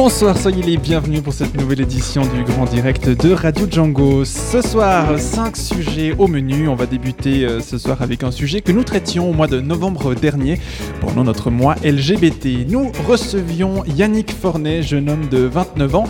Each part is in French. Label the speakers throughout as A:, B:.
A: Bonsoir, soyez les bienvenus pour cette nouvelle édition du Grand Direct de Radio Django. Ce soir, 5 sujets au menu. On va débuter euh, ce soir avec un sujet que nous traitions au mois de novembre dernier pendant notre mois LGBT. Nous recevions Yannick Fornet, jeune homme de 29 ans,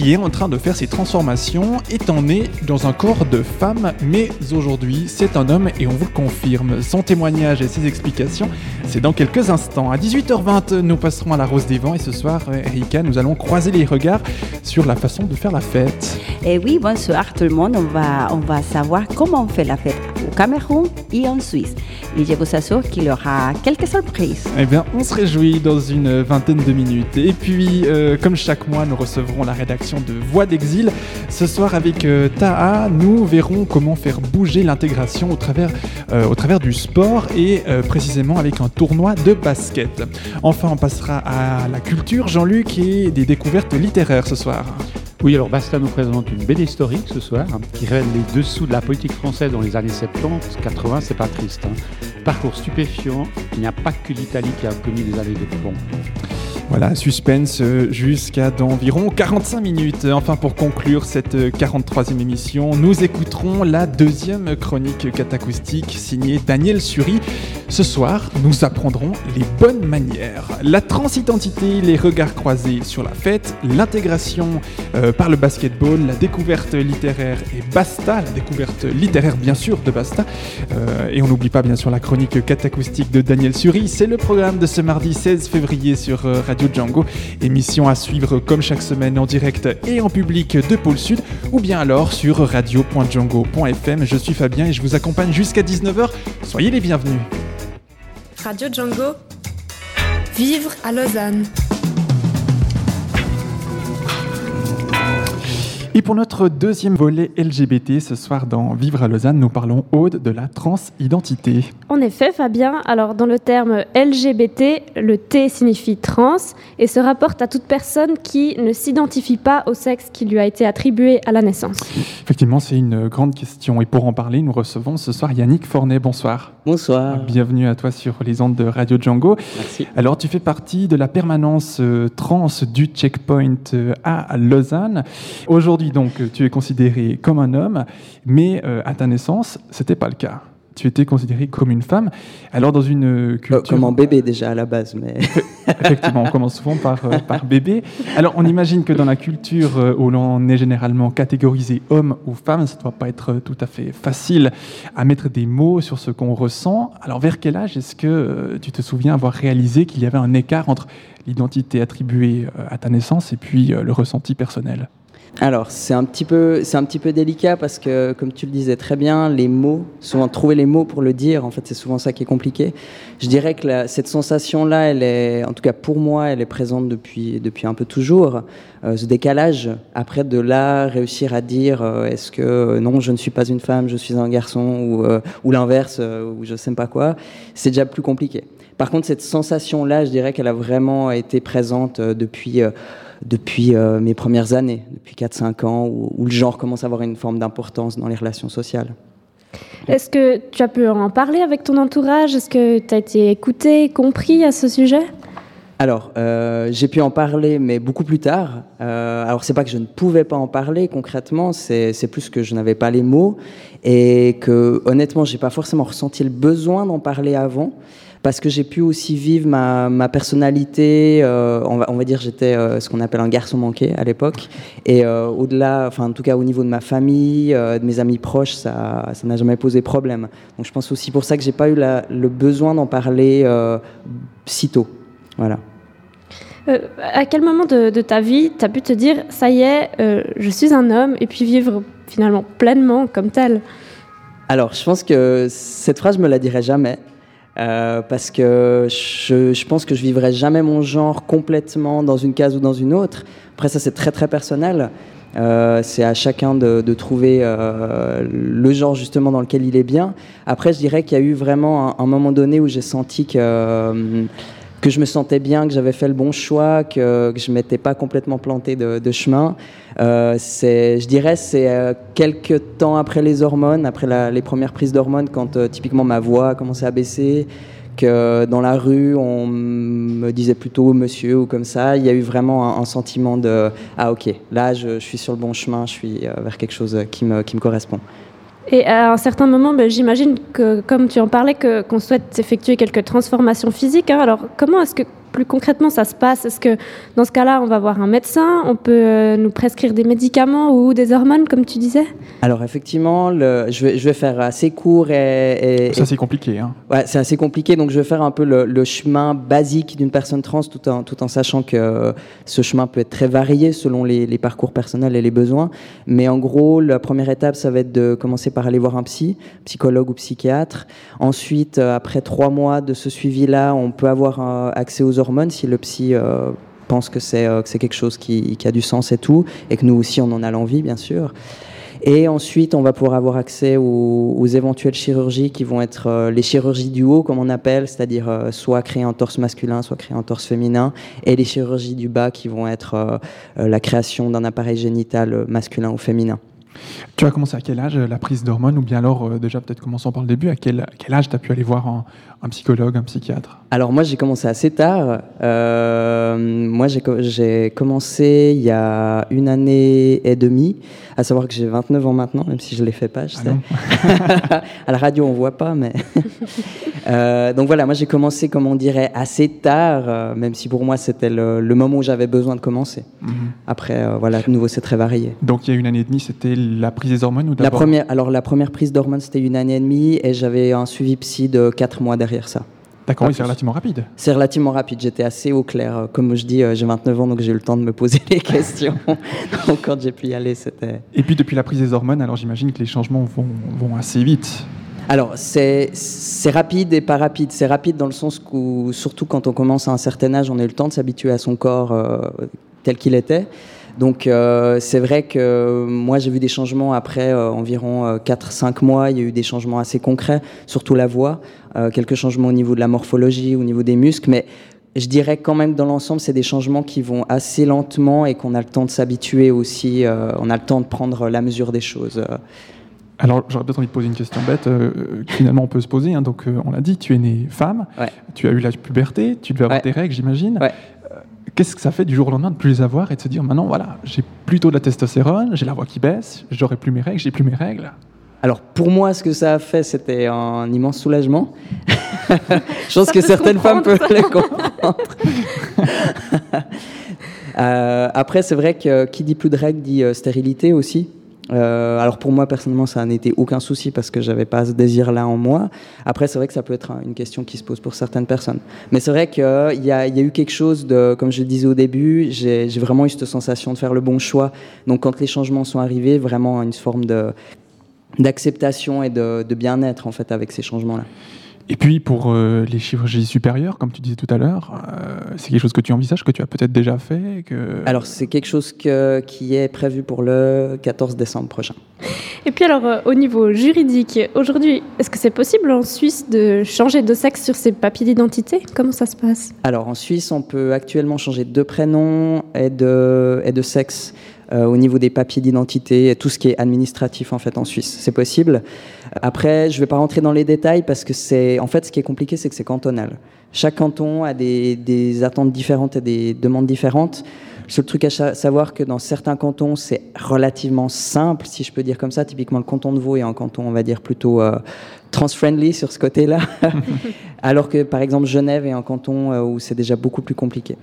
A: qui est en train de faire ses transformations, étant né dans un corps de femme, mais aujourd'hui c'est un homme et on vous le confirme. Son témoignage et ses explications, c'est dans quelques instants. À 18h20, nous passerons à la Rose des Vents et ce soir, Erika, nous allons croiser les regards sur la façon de faire la fête.
B: Et oui, bonsoir tout le monde. On va, on va savoir comment on fait la fête au Cameroun et en Suisse. Et je vous assure qu'il y aura quelques surprises.
A: Eh bien, on se réjouit dans une vingtaine de minutes. Et puis, euh, comme chaque mois, nous recevrons la rédaction de Voix d'Exil. Ce soir, avec euh, Taha, nous verrons comment faire bouger l'intégration au travers, euh, au travers du sport et euh, précisément avec un tournoi de basket. Enfin, on passera à la culture, Jean-Luc, et des découvertes littéraires ce soir.
C: Oui, alors Basta nous présente une belle historique ce soir hein, qui révèle les dessous de la politique française dans les années 70, 80, c'est pas triste. hein. Parcours stupéfiant, il n'y a pas que l'Italie qui a connu des années de plomb.
A: Voilà, suspense euh, jusqu'à d'environ 45 minutes. Enfin, pour conclure cette euh, 43e émission, nous écouterons la deuxième chronique catacoustique signée Daniel Suri. Ce soir, nous apprendrons les bonnes manières, la transidentité, les regards croisés sur la fête, l'intégration euh, par le basketball, la découverte littéraire et Basta, la découverte littéraire bien sûr de Basta. Euh, et on n'oublie pas bien sûr la chronique catacoustique de Daniel Suri. C'est le programme de ce mardi 16 février sur euh, Radio Django. Émission à suivre comme chaque semaine en direct et en public de Pôle Sud ou bien alors sur radio.django.fm. Je suis Fabien et je vous accompagne jusqu'à 19h. Soyez les bienvenus.
D: Radio Django. Vivre à Lausanne.
A: Et pour notre deuxième volet LGBT, ce soir dans Vivre à Lausanne, nous parlons Aude de la transidentité.
E: En effet, Fabien, alors dans le terme LGBT, le T signifie trans et se rapporte à toute personne qui ne s'identifie pas au sexe qui lui a été attribué à la naissance.
A: Effectivement, c'est une grande question. Et pour en parler, nous recevons ce soir Yannick Fornet. Bonsoir.
F: Bonsoir.
A: Bienvenue à toi sur les ondes de Radio Django.
F: Merci.
A: Alors, tu fais partie de la permanence euh, trans du Checkpoint euh, à Lausanne. Aujourd'hui, donc, euh, tu es considéré comme un homme, mais euh, à ta naissance, c'était pas le cas. Tu étais considéré comme une femme. Alors, dans une euh,
F: Euh,
A: culture.
F: Comme en bébé déjà à la base, mais
A: Effectivement, on commence souvent par, euh, par bébé. Alors, on imagine que dans la culture où l'on est généralement catégorisé homme ou femme, ça ne doit pas être tout à fait facile à mettre des mots sur ce qu'on ressent. Alors, vers quel âge est-ce que euh, tu te souviens avoir réalisé qu'il y avait un écart entre l'identité attribuée à ta naissance et puis le ressenti personnel?
F: Alors c'est un petit peu c'est un petit peu délicat parce que comme tu le disais très bien, les mots, souvent trouver les mots pour le dire, en fait c'est souvent ça qui est compliqué. Je dirais que la- cette sensation là, elle est en tout cas pour moi, elle est présente depuis depuis un peu toujours. Euh, ce décalage après de là réussir à dire euh, est-ce que euh, non je ne suis pas une femme, je suis un garçon ou euh, ou l'inverse euh, ou je sais pas quoi, c'est déjà plus compliqué. Par contre cette sensation là, je dirais qu'elle a vraiment été présente depuis depuis euh, mes premières années, depuis 4-5 ans, où, où le genre commence à avoir une forme d'importance dans les relations sociales.
E: Est-ce que tu as pu en parler avec ton entourage? Est-ce que tu as été écouté, compris à ce sujet?
F: Alors, euh, j'ai pu en parler, mais beaucoup plus tard. Euh, alors, c'est pas que je ne pouvais pas en parler concrètement, c'est c'est plus que je n'avais pas les mots et que, honnêtement, j'ai pas forcément ressenti le besoin d'en parler avant. Parce que j'ai pu aussi vivre ma, ma personnalité, euh, on, va, on va dire j'étais euh, ce qu'on appelle un garçon manqué à l'époque, et euh, au-delà, enfin en tout cas au niveau de ma famille, de mes amis proches, ça ça n'a jamais posé problème. Donc je pense aussi pour ça que j'ai pas eu la- le besoin d'en parler si tôt. Voilà.
E: À quel moment de, de ta vie tu as pu te dire ça y est, je suis un homme et puis vivre finalement pleinement comme tel?
F: Alors, je pense que cette phrase, je me la dirai jamais. Euh, parce que je, je pense que je vivrai jamais mon genre complètement dans une case ou dans une autre. Après, ça, c'est très, très personnel. Euh, c'est à chacun de, de trouver euh, le genre justement dans lequel il est bien. Après, je dirais qu'il y a eu vraiment un, moment donné où j'ai senti que, euh, que je me sentais bien, que j'avais fait le bon choix, que, que je m'étais pas complètement planté de, de chemin. Euh, je dirais, c'est euh, quelques temps après les hormones, après les premières prises d'hormones, quand euh, typiquement ma voix a commencé à baisser, que dans la rue on me disait plutôt monsieur ou comme ça. Il y a eu vraiment un, sentiment de ah ok, là je, suis sur le bon chemin, je suis euh, vers quelque chose qui me, qui me correspond.
E: Et à un certain moment, ben, j'imagine que, comme tu en parlais, qu'on souhaite effectuer quelques transformations physiques. hein. Alors, comment est-ce que plus concrètement ça se passe Est-ce que dans ce cas-là, on va voir un médecin On peut euh, nous prescrire des médicaments ou des hormones, comme tu disais?
F: Alors effectivement, le, je, vais, je vais faire assez court et, et-
A: Ça, c'est compliqué. Hein.
F: Ouais, c'est assez compliqué, donc je vais faire un peu le, le chemin basique d'une personne trans, tout en, tout en sachant que ce chemin peut être très varié selon les, les parcours personnels et les besoins. Mais en gros, la première étape, ça va être de commencer par aller voir un psy, psychologue ou psychiatre. Ensuite, euh, après trois mois de ce suivi-là, on peut avoir euh, accès aux hormones si le psy euh, pense que c'est euh, que quelque chose qui, a du sens et tout, et que nous aussi on en a l'envie, bien sûr. Et ensuite, on va pouvoir avoir accès aux, éventuelles chirurgies qui vont être euh, les chirurgies du haut, comme on appelle, c'est-à-dire soit créer un torse masculin, soit créer un torse féminin, et les chirurgies du bas qui vont être la création d'un appareil génital masculin ou féminin.
A: Tu as commencé à quel âge la prise d'hormones Ou bien alors, déjà, peut-être commençons par le début, à quel, quel âge tu as pu aller voir un, un psychologue, un psychiatre
F: Alors moi j'ai commencé assez tard. Euh, moi j'ai co- j'ai commencé il y a une année et demie, à savoir que j'ai 29 ans maintenant, même si je ne les fais pas, je
A: Ah
F: sais. à la radio on voit pas, mais Euh, donc voilà, moi j'ai commencé comme on dirait assez tard, euh, même si pour moi c'était le, le moment où j'avais besoin de commencer.
A: Mhm.
F: Après voilà, de nouveau c'est très varié.
A: Donc, il y a une année et demie, c'était la prise des hormones ou
F: La première, alors la première prise d'hormones c'était une année et demie et j'avais un suivi psy de 4 mois derrière ça.
A: D'accord, oui, c'est relativement rapide.
F: C'est relativement rapide, j'étais assez au clair. Euh, Comme je dis, euh, j'ai 29 ans, donc j'ai eu le temps de me poser les questions. donc quand j'ai pu y aller, c'était...
A: Et puis, depuis la prise des hormones, alors j'imagine que les changements vont, vont assez vite.
F: Alors, c'est c'est rapide et pas rapide. C'est rapide dans le sens où, surtout quand on commence à un certain âge, on a eu le temps de s'habituer à son corps euh, tel qu'il était. Donc, euh, c'est vrai que moi, j'ai vu des changements après euh, environ euh, 4-5 mois. Il y a eu des changements assez concrets, surtout la voix, euh, quelques changements au niveau de la morphologie, au niveau des muscles. Mais je dirais quand même, dans l'ensemble, c'est des changements qui vont assez lentement et qu'on a le temps de s'habituer aussi. euh, on a le temps de prendre la mesure des choses. euh.
A: Alors, j'aurais peut-être envie de poser une question bête, euh, finalement on peut se poser. hein. Donc, euh, on l'a dit, tu es née femme,
F: Ouais.
A: tu as eu la puberté, tu devais avoir
F: Ouais.
A: tes règles, j'imagine.
F: Ouais.
A: Qu'est-ce que ça fait du jour au lendemain de plus les avoir et de se dire maintenant, voilà, j'ai plutôt de la testostérone, j'ai la voix qui baisse, j'aurai plus mes règles, j'ai plus mes règles
F: Alors pour moi, ce que ça a fait, c'était un immense soulagement. Je pense
E: Ça
F: que certaines femmes peuvent le comprendre. Euh, après, c'est vrai que qui dit plus de règles dit euh, stérilité aussi. Euh, alors pour moi personnellement, ça n'était aucun souci parce que j'avais pas ce désir-là en moi. Après, c'est vrai que ça peut être un- une question qui se pose pour certaines personnes. Mais c'est vrai qu'il y, a- eu quelque chose de, comme je le disais au début, j'ai vraiment eu cette sensation de faire le bon choix. Donc quand les changements sont arrivés, vraiment une forme de d'acceptation et de, de bien-être en fait avec ces changements-là.
A: Et puis pour euh, les chirurgies supérieures, comme tu disais tout à l'heure, euh, c'est quelque chose que tu envisages, que tu as peut-être déjà fait que...
F: Alors c'est quelque chose que, qui est prévu pour le 14 décembre prochain.
E: Et puis alors, euh, au niveau juridique, aujourd'hui, est-ce que c'est possible en Suisse de changer de sexe sur ses papiers d'identité? Comment ça se passe?
F: Alors en Suisse, on peut actuellement changer de prénom et de, et de sexe euh, au niveau des papiers d'identité tout ce qui est administratif en fait en Suisse. C'est possible. Après, je ne vais pas rentrer dans les détails parce que c'est en fait ce qui est compliqué, c'est que c'est cantonal. Chaque canton a des, des attentes différentes et des demandes différentes. Le seul truc à savoir que dans certains cantons, c'est relativement simple, si je peux dire comme ça. Typiquement, le canton de Vaud est un canton, on va dire, plutôt euh, trans-friendly sur ce côté-là. Alors que, par exemple, Genève est un canton euh, où c'est déjà beaucoup plus compliqué.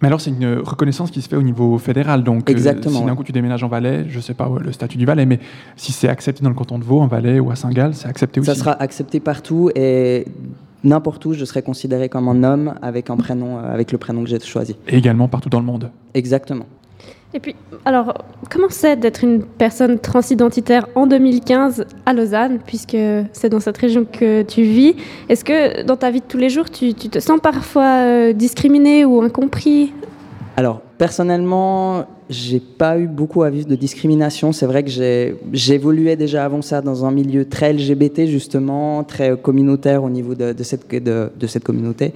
A: Mais alors c'est une reconnaissance qui se fait au niveau fédéral, donc euh,
F: Exactement,
A: si d'un
F: ouais.
A: coup tu déménages en Valais, je sais pas ouais, le statut du Valais, mais si c'est accepté dans le canton de Vaud, en Valais ou à Saint-Gall, c'est accepté aussi.
F: Ça sera accepté partout et n'importe où, je serai considéré comme un homme avec un prénom, euh, avec le prénom que j'ai choisi.
A: Et également partout dans le monde.
F: Exactement.
E: Et puis, alors, comment c'est d'être une personne transidentitaire en 2015 à Lausanne, puisque c'est dans cette région que tu vis? Est-ce que dans ta vie de tous les jours, tu, tu te sens parfois euh, discriminé ou incompris?
F: Alors, personnellement, j'ai pas eu beaucoup à vivre de discrimination. C'est vrai que j'évoluais déjà avant ça dans un milieu très LGBT, justement, très communautaire au niveau de, de cette, de, de cette communauté.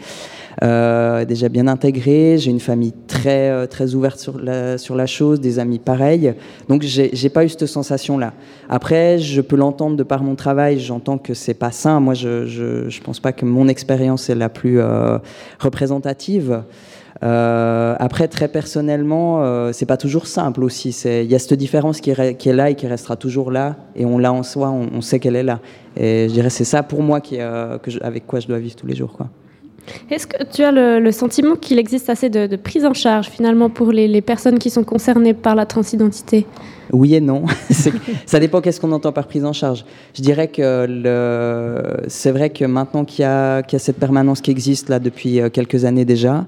F: Euh, déjà bien intégré, j'ai une famille très, euh, très ouverte sur la, sur la chose, des amis pareils. Donc, j'ai pas eu cette sensation-là. Après, je peux l'entendre de par mon travail, j'entends que c'est pas sain. Moi, je, je, je pense pas que mon expérience est la plus euh, représentative. Euh, après, très personnellement, euh, c'est pas toujours simple aussi. Il y a cette différence qui, est là et qui restera toujours là, et on l'a en soi, on, sait qu'elle est là. Et je dirais c'est ça pour moi qui, euh, avec quoi je dois vivre tous les jours.
E: Est-ce que tu as le, sentiment qu'il existe assez de, prise en charge finalement pour les personnes qui sont concernées par la transidentité?
F: Oui et non. Ça dépend qu'est-ce qu'on entend par prise en charge. Je dirais que le- c'est vrai que maintenant qu'il y, a, qu'il y a cette permanence qui existe là depuis euh, quelques années déjà,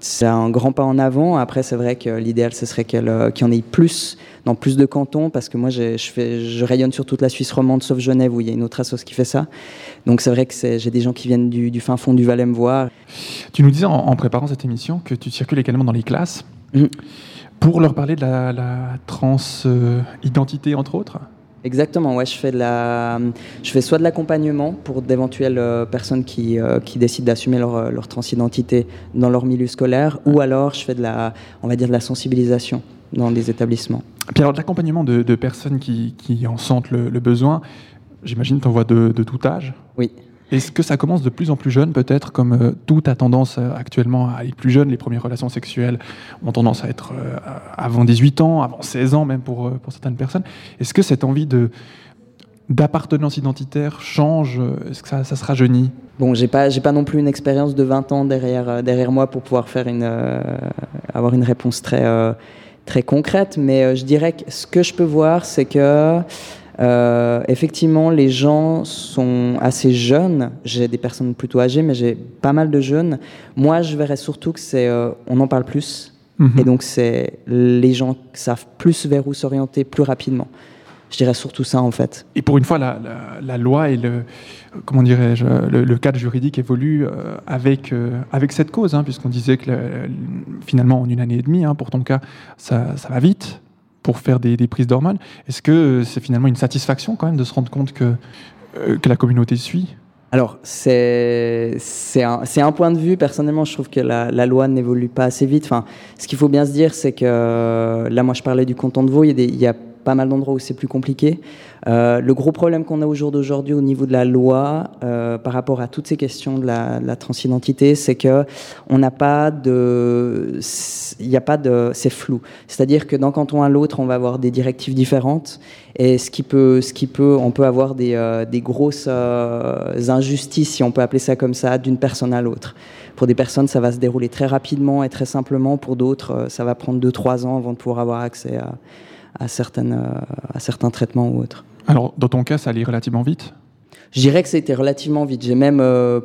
F: c'est un grand pas en avant. Après, c'est vrai que l'idéal, ce serait qu'il y en ait plus dans plus de cantons, parce que moi, je, fais, je rayonne sur toute la Suisse romande, sauf Genève, où il y a une autre assoce qui fait ça. Donc c'est vrai que j'ai des gens qui viennent du, du fin fond du Valais me voir.
A: Tu nous disais en, en préparant cette émission que tu circules également dans les classes
F: Mhm.
A: Pour leur parler de la, la trans-identité, entre autres.
F: Exactement, ouais, je fais, de la, je fais soit de l'accompagnement pour d'éventuelles euh, personnes qui, euh, qui décident d'assumer leur, euh, leur transidentité dans leur milieu scolaire, ou alors je fais de la, on va dire de la sensibilisation dans des établissements.
A: Puis alors, de l'accompagnement de, de personnes qui, qui en sentent le, le besoin, j'imagine tu en vois de, de tout âge.
F: Oui.
A: Est-ce que ça commence de plus en plus jeune, peut-être, comme euh, tout a tendance euh, actuellement à aller plus jeune? Les premières relations sexuelles ont tendance à être euh, avant 18 ans, avant 16 ans même pour, certaines personnes. Est-ce que cette envie de d'appartenance identitaire change Est-ce que ça, se rajeunit?
F: Bon, j'ai pas, pas non plus une expérience de 20 ans derrière, derrière moi pour pouvoir faire une, avoir une réponse très, très concrète, mais je dirais que ce que je peux voir, c'est que euh, effectivement, les gens sont assez jeunes. J'ai des personnes plutôt âgées, mais j'ai pas mal de jeunes. Moi, je verrais surtout que c'est, euh, on en parle plus,
A: Mhm.
F: et donc c'est les gens savent plus vers où s'orienter plus rapidement. Je dirais surtout ça en fait.
A: Et pour une fois, la, la- la loi et le, comment dirais-je, le, le cadre juridique évolue euh, avec, avec cette cause, hein, puisqu'on disait que le- finalement, en une année et demie, hein, pour ton cas, ça, ça va vite pour faire des, prises d'hormones. Est-ce que c'est finalement une satisfaction quand même de se rendre compte que, euh, que la communauté suit?
F: Alors, c'est un, un point de vue. Personnellement, je trouve que la, loi n'évolue pas assez vite. Enfin, ce qu'il faut bien se dire, c'est que euh, là, moi, je parlais du canton de Vaud. Il y a pas mal d'endroits où c'est plus compliqué. Euh, le gros problème qu'on a au jour d'aujourd'hui au niveau de la loi euh, par rapport à toutes ces questions de la, de la transidentité, c'est que on n'a pas de, il n'y a pas de, c'est flou. C'est-à-dire que d'un canton à l'autre, on va avoir des directives différentes et ce qui peut, ce qui peut, on peut avoir des, euh, des grosses euh, injustices, si on peut appeler ça comme ça, d'une personne à l'autre. Pour des personnes, ça va se dérouler très rapidement et très simplement. Pour d'autres, euh, ça va prendre 2-3 ans avant de pouvoir avoir accès à, à, certaines, à certains traitements ou autres.
A: Alors, dans ton cas, ça allait relativement vite
F: Je dirais que c'était relativement vite. J'ai même euh,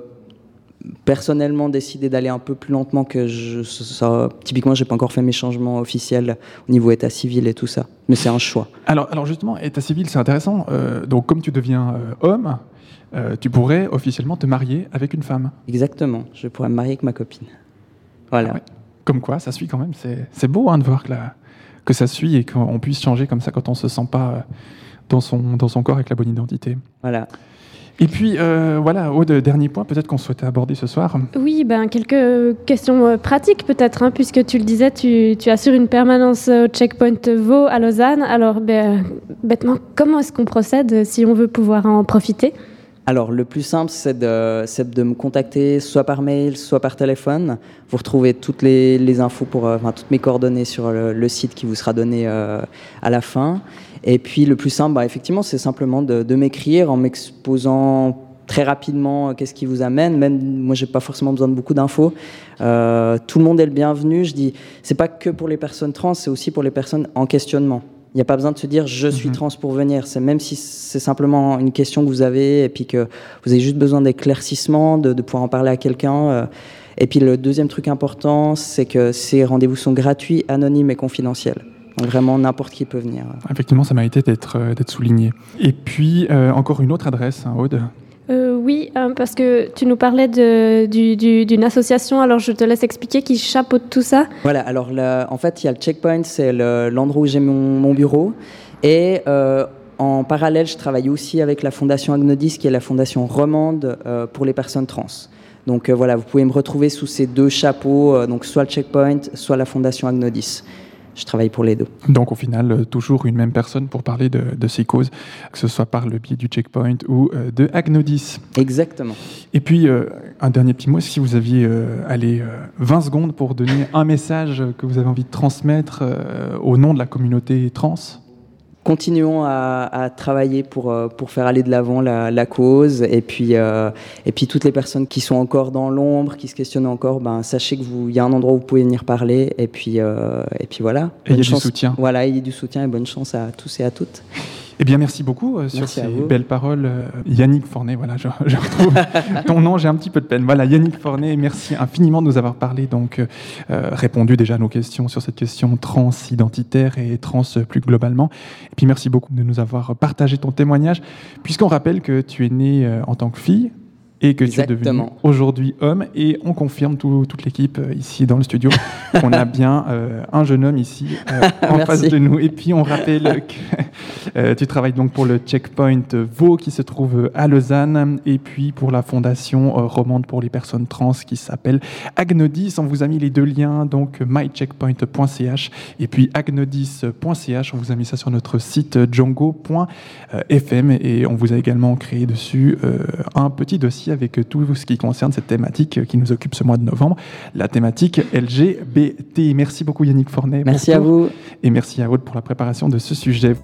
F: personnellement décidé d'aller un peu plus lentement que je. Ça, typiquement, j'ai pas encore fait mes changements officiels au niveau état civil et tout ça. Mais c'est un choix.
A: alors, alors justement, état civil, c'est intéressant. Euh, donc, comme tu deviens euh, homme, tu pourrais officiellement te marier avec une femme.
F: Exactement. Je pourrais me marier avec ma copine. Voilà.
A: Ah ouais. Comme quoi, ça suit quand même. C'est c'est beau hein, de voir que, la- que ça suit et qu'on puisse changer comme ça quand on se sent pas dans son, dans son corps avec la bonne identité.
F: Voilà.
A: Et puis, euh, voilà, au dernier point, peut-être qu'on souhaitait aborder ce soir.
E: Oui, ben, quelques questions euh, pratiques peut-être, hein, puisque tu le disais, tu, tu assures une permanence au checkpoint Vaux à Lausanne. Alors, ben, bêtement, comment est-ce qu'on procède si on veut pouvoir en profiter?
F: Alors, le plus simple, c'est de, c'est de me contacter soit par mail, soit par téléphone. Vous retrouvez toutes les, les infos, pour, euh, enfin, toutes mes coordonnées sur le, le site qui vous sera donné euh, à la fin. Et puis, le plus simple, bah, effectivement, c'est simplement de, de m'écrire en m'exposant très rapidement euh, qu'est-ce qui vous amène. Même moi, j'ai pas forcément besoin de beaucoup d'infos. Euh, tout le monde est le bienvenu. Je dis, c'est pas que pour les personnes trans, c'est aussi pour les personnes en questionnement. Il n'y a pas besoin de se dire je suis
A: Mhm.
F: trans pour venir. C'est même si c'est simplement une question que vous avez et puis que vous avez juste besoin d'éclaircissement, de, de pouvoir en parler à quelqu'un. euh. Et puis le deuxième truc important, c'est que ces rendez-vous sont gratuits, anonymes et confidentiels. Donc vraiment n'importe qui peut venir.
A: Effectivement, ça méritait d'être euh, d'être souligné. Et puis, euh, encore une autre adresse, hein, Aude.
E: Euh, oui, euh, parce que tu nous parlais de- du- du- d'une association, alors je te laisse expliquer qui chapeaute tout ça.
F: Voilà, alors là, en fait, il y a le checkpoint, c'est le- l'endroit où j'ai mon, mon bureau. Et euh, en parallèle, je travaille aussi avec la fondation Agnodis, qui est la fondation romande euh, pour les personnes trans. Donc euh, voilà, vous pouvez me retrouver sous ces deux chapeaux, euh, donc soit le checkpoint, soit la fondation Agnodis. Je travaille pour les deux.
A: Donc au final, euh, toujours une même personne pour parler de, de ces causes, que ce soit par le biais du checkpoint ou euh, de Agnodis.
F: Exactement.
A: Et puis, euh, un dernier petit mot, si vous aviez euh, allez, euh, 20 secondes pour donner un message que vous avez envie de transmettre au nom de la communauté trans.
F: Continuons à, à travailler pour, euh, pour faire aller de l'avant la, la cause. Et puis, euh, et puis, toutes les personnes qui sont encore dans l'ombre, qui se questionnent encore, ben, sachez qu'il y a un endroit où vous pouvez venir parler. Et puis, euh, et puis voilà.
A: Et il y a du soutien.
F: Voilà, ayez du soutien et bonne chance à tous et à toutes.
A: Eh bien, merci beaucoup euh, sur
F: Merci
A: ces belles paroles. euh, Yannick Fornet, voilà, je, je retrouve ton nom, j'ai un petit peu de peine. Voilà, Yannick Fornet, merci infiniment de nous avoir parlé, donc euh, euh, répondu déjà à nos questions sur cette question trans-identitaire et trans euh, plus globalement. Et puis merci beaucoup de nous avoir partagé ton témoignage, puisqu'on rappelle que tu es né euh, en tant que fille et que tu es devenu aujourd'hui homme. Et on confirme, tout- toute l'équipe euh, ici dans le studio, qu'on a bien euh, un jeune homme ici euh, en face de nous. Et puis on rappelle que tu travailles donc pour le Checkpoint Vaux qui se trouve à Lausanne et puis pour la fondation romande pour les personnes trans qui s'appelle Agnodis. On vous a mis les deux liens, donc mycheckpoint.ch et puis agnodis.ch. On vous a mis ça sur notre site django.fm et on vous a également créé dessus un petit dossier avec tout ce qui concerne cette thématique qui nous occupe ce mois de novembre, la thématique LGBT. Merci beaucoup Yannick Fornet.
F: Merci à vous.
A: Et merci à Aude pour la préparation de ce sujet.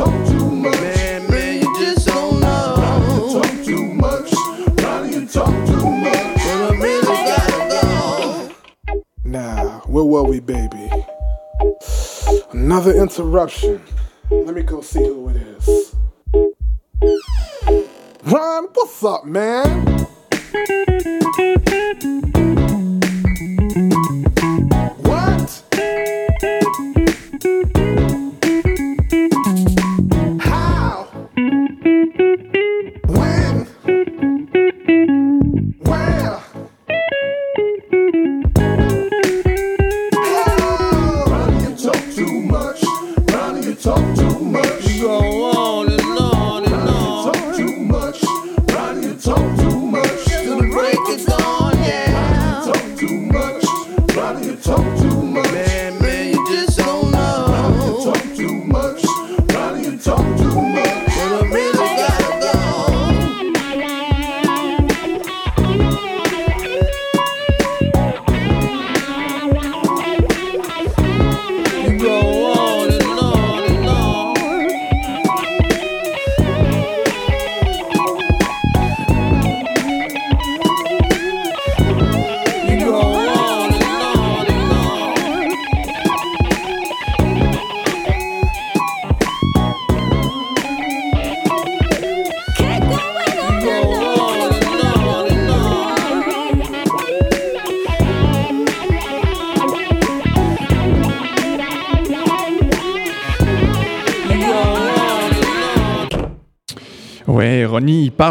G: Talk too much. Man, man, you just don't know. Ronnie, you talk too much. Ronnie, you talk too much. But I really gotta go.
H: Now, where were we, baby? Another interruption. Let me go see who it is. Ron, what's up, man?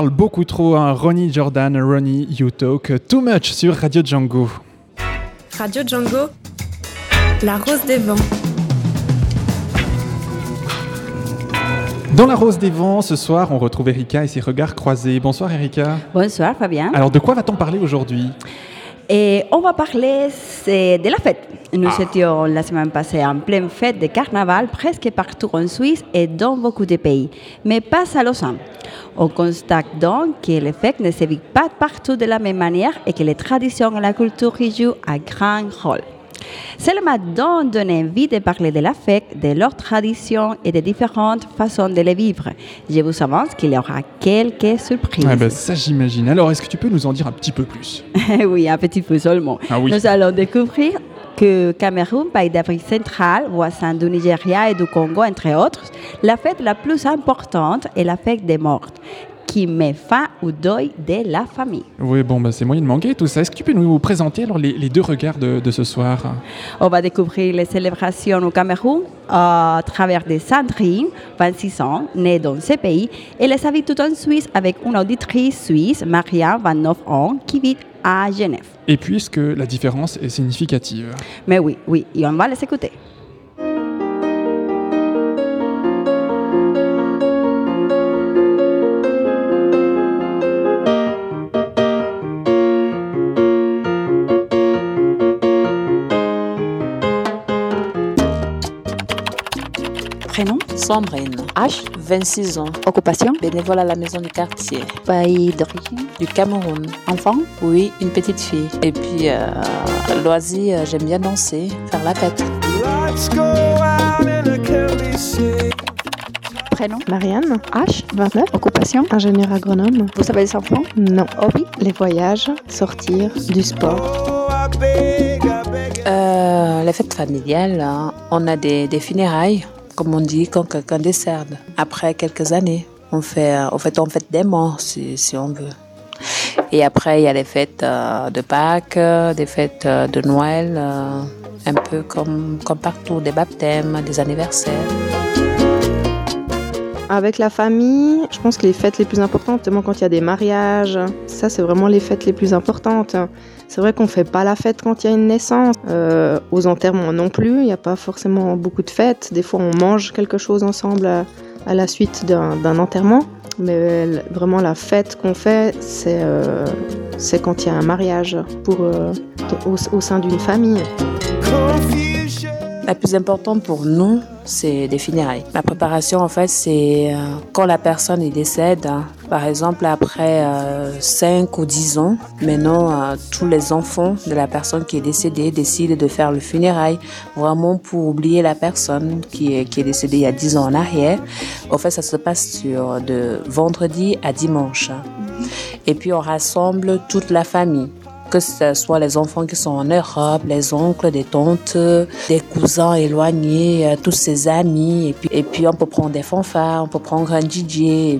A: Parle beaucoup trop. Hein. Ronnie Jordan, Ronnie, you talk too much sur Radio Django.
D: Radio Django, la rose des vents.
A: Dans la Rose des Vents, ce soir, on retrouve Erika et ses regards croisés. Bonsoir Erika.
B: Bonsoir Fabien.
A: Alors, de quoi va-t-on parler aujourd'hui?
B: Et on va parler de la fête. Nous étions la semaine passée en pleine fête de carnaval presque partout en Suisse et dans beaucoup de pays, mais pas à Lausanne. On constate donc que les fêtes ne se vivent pas partout de la même manière et que les traditions et la culture y jouent un grand rôle. Cela m'a donc donné envie de parler de la fête, de leurs traditions et des différentes façons de les vivre. Je vous avance qu'il y aura quelques surprises.
A: Ah bah, ça j'imagine. Alors est-ce que tu peux nous en dire un petit peu plus?
B: Oui, un petit peu seulement.
A: Ah oui.
B: Nous allons découvrir que Cameroun, pays d'Afrique centrale, voisin du Nigeria et du Congo, entre autres, la fête la plus importante est la fête des morts, qui met fin au deuil de la famille.
A: Oui, bon, bah, c'est moyen de manquer tout ça. Est-ce que tu peux nous présenter alors les, les deux regards de, de ce soir?
B: On va découvrir les célébrations au Cameroun à travers des Sandrine, 26 ans, née dans ce pays, et les habitudes en Suisse avec une auditrice suisse, Maria, 29 ans, qui vit à Genève.
A: Et puis, est-ce que la différence est significative?
B: Mais oui, oui, et on va les écouter.
I: Sandrine,
J: Âge
I: 26 ans,
J: Occupation?
I: Bénévole à la maison du quartier,
J: Pays d'origine?
I: Du Cameroun.
J: Enfant?
I: Oui, une petite fille. Et puis, euh, loisir, euh, j'aime bien danser, faire la fête.
J: Prénom?
K: Marianne,
J: Âge
K: 29,
J: Occupation?
K: Ingénieur agronome.
J: Vous avez des enfants?
K: Non.
J: Hobby?
K: Les voyages, sortir, du sport.
I: Euh, les fêtes familiales, hein, on a des, des funérailles, comme on dit, quand quelqu'un décède. Après quelques années, on fait, euh, en fait, on fait des morts, si, on veut. Et après, il y a les fêtes euh, de Pâques, euh, des fêtes de Noël, un peu comme, comme partout, des baptêmes, des anniversaires.
K: Avec la famille, je pense que les fêtes les plus importantes, notamment quand il y a des mariages, ça c'est vraiment les fêtes les plus importantes. C'est vrai qu'on fait pas la fête quand il y a une naissance. Euh, aux enterrements non plus, il n'y a pas forcément beaucoup de fêtes. Des fois on mange quelque chose ensemble à, la suite d'un enterrement. Mais vraiment la fête qu'on fait, c'est euh, c'est quand il y a un mariage pour, euh, au sein d'une famille.
I: La plus importante pour nous, c'est des funérailles. La préparation, en fait, c'est euh, quand la personne décède, hein, par exemple après euh, 5 ou 10 ans, maintenant euh, tous les enfants de la personne qui est décédée décident de faire le funérail vraiment pour oublier la personne qui est, qui est décédée il y a 10 ans en arrière. En fait, ça se passe sur de vendredi à dimanche. hein. Et puis on rassemble toute la famille que ce soit les enfants qui sont en Europe, les oncles, des tantes, des cousins éloignés, euh, tous ses amis. Et puis, et puis on peut prendre des fanfares, on peut prendre un DJ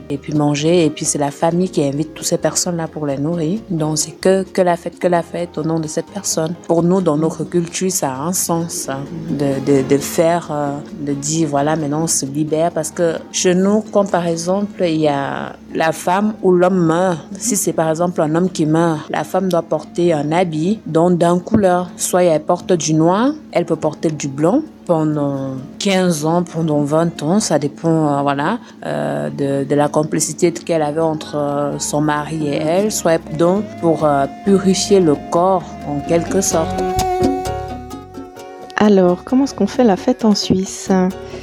I: et puis manger. Et puis c'est la famille qui invite toutes ces personnes-là pour les nourrir. Donc c'est que, que la fête, que la fête au nom de cette personne. Pour nous, dans notre culture, ça a un sens hein, de, de, de faire, euh, de dire voilà, maintenant on se libère. Parce que chez nous, quand par exemple il y a la femme ou l'homme meurt, si c'est par exemple un homme qui meurt, la femme doit porter un habit dont d'un couleur. Soit elle porte du noir, elle peut porter du blanc pendant 15 ans, pendant 20 ans, ça dépend euh, voilà, euh, de, la complicité qu'elle avait entre euh, son mari et elle, soit donc pour purifier le corps en quelque sorte.
K: Alors, comment est-ce qu'on fait la fête en Suisse?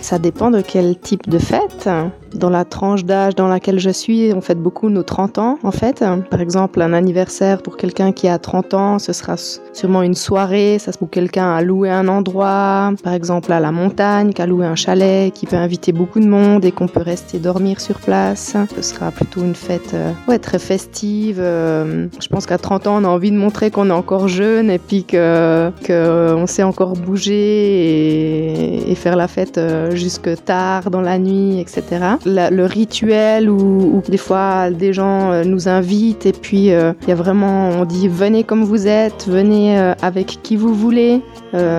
K: Ça dépend de quel type de fête. Dans la tranche d'âge dans laquelle je suis, on fête beaucoup nos 30 ans, en fait. Par exemple, un anniversaire pour quelqu'un qui a 30 ans, ce sera sûrement une soirée. Ça, c'est pour quelqu'un à louer un endroit, par exemple à la montagne, qui a loué un chalet, qui peut inviter beaucoup de monde et qu'on peut rester dormir sur place. Ce sera plutôt une fête euh, ouais, très festive. Euh, je pense qu'à 30 ans, on a envie de montrer qu'on est encore jeune et puis que, que on sait encore bouger et, faire la fête euh, jusque tard dans la nuit, etc. Le rituel où, des fois des gens euh, nous invitent et puis euh, il y a vraiment, on dit venez comme vous êtes, venez euh, avec qui vous voulez.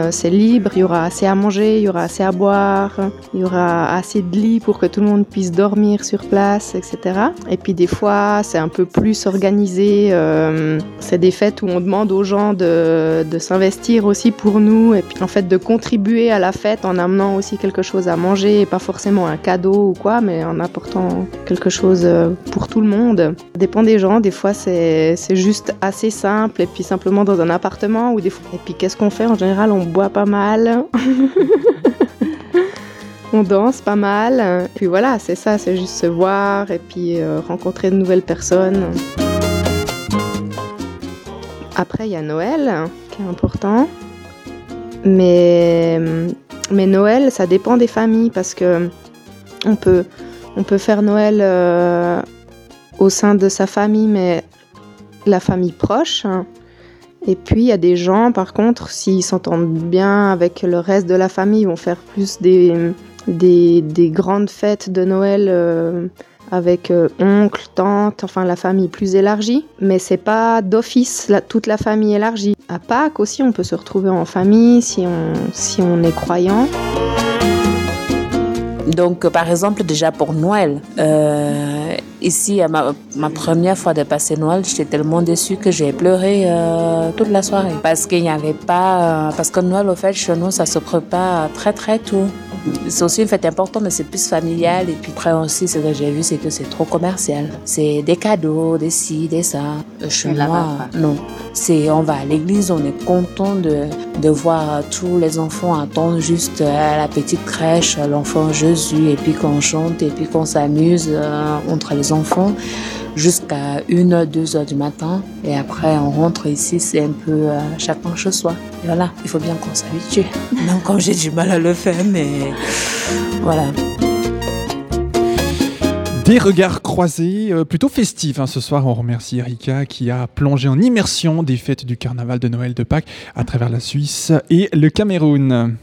K: C'est libre, il y aura assez à manger, il y aura assez à boire, il y aura assez de lits pour que tout le monde puisse dormir sur place, etc. Et puis des fois, c'est un peu plus organisé. c'est des fêtes où on demande aux gens de, de s'investir aussi pour nous et puis en fait de contribuer à la fête en amenant aussi quelque chose à manger et pas forcément un cadeau ou quoi, mais en apportant quelque chose euh, pour tout le monde. Ça dépend des gens, des fois c'est juste assez simple, et puis simplement dans un appartement, ou des fois... Et puis qu'est-ce qu'on fait? En général, on boit pas mal. on danse pas mal. Puis voilà, c'est ça, c'est juste se voir et puis euh, rencontrer de nouvelles personnes. Après, il y a Noël, qui est important. Mais, mais Noël, ça dépend des familles parce que on peut, on peut faire Noël euh, au sein de sa famille, mais la famille proche. Et puis, il y a des gens, par contre, s'ils s'entendent bien avec le reste de la famille, ils vont faire plus des, des, des grandes fêtes de Noël euh, avec euh, oncles, tantes, enfin la famille plus élargie. Mais c'est pas d'office toute la famille élargie. À Pâques aussi, on peut se retrouver en famille si on, si on est croyant.
I: Donc, par exemple, déjà pour Noël, euh, ici, à ma, ma première fois de passer Noël, j'étais tellement déçue que j'ai pleuré euh, toute la soirée. Parce qu'il n'y avait pas. euh, parce que Noël, au fait, chez nous, ça se prépare très très tôt. C'est aussi une fête importante, mais c'est plus familial. Et puis après aussi, ce que j'ai vu, c'est que c'est trop commercial. C'est des cadeaux, des ci, des ça. Chez moi, non. C'est, on va à l'église, on est content de, de voir tous les enfants attendre juste à la petite crèche, l'enfant Jésus, et puis qu'on chante, et puis qu'on s'amuse euh, entre les enfants jusqu'à 1 2 heures du matin. Et après, on rentre ici, c'est un peu euh, chacun chez soi. Et voilà, il faut bien qu'on s'habitue. Même quand j'ai du mal à le faire, mais voilà.
A: Des regards croisés, euh, plutôt festifs. hein. Ce soir, on remercie Erika qui a plongé en immersion des fêtes du carnaval de Noël de Pâques à travers la Suisse et le Cameroun.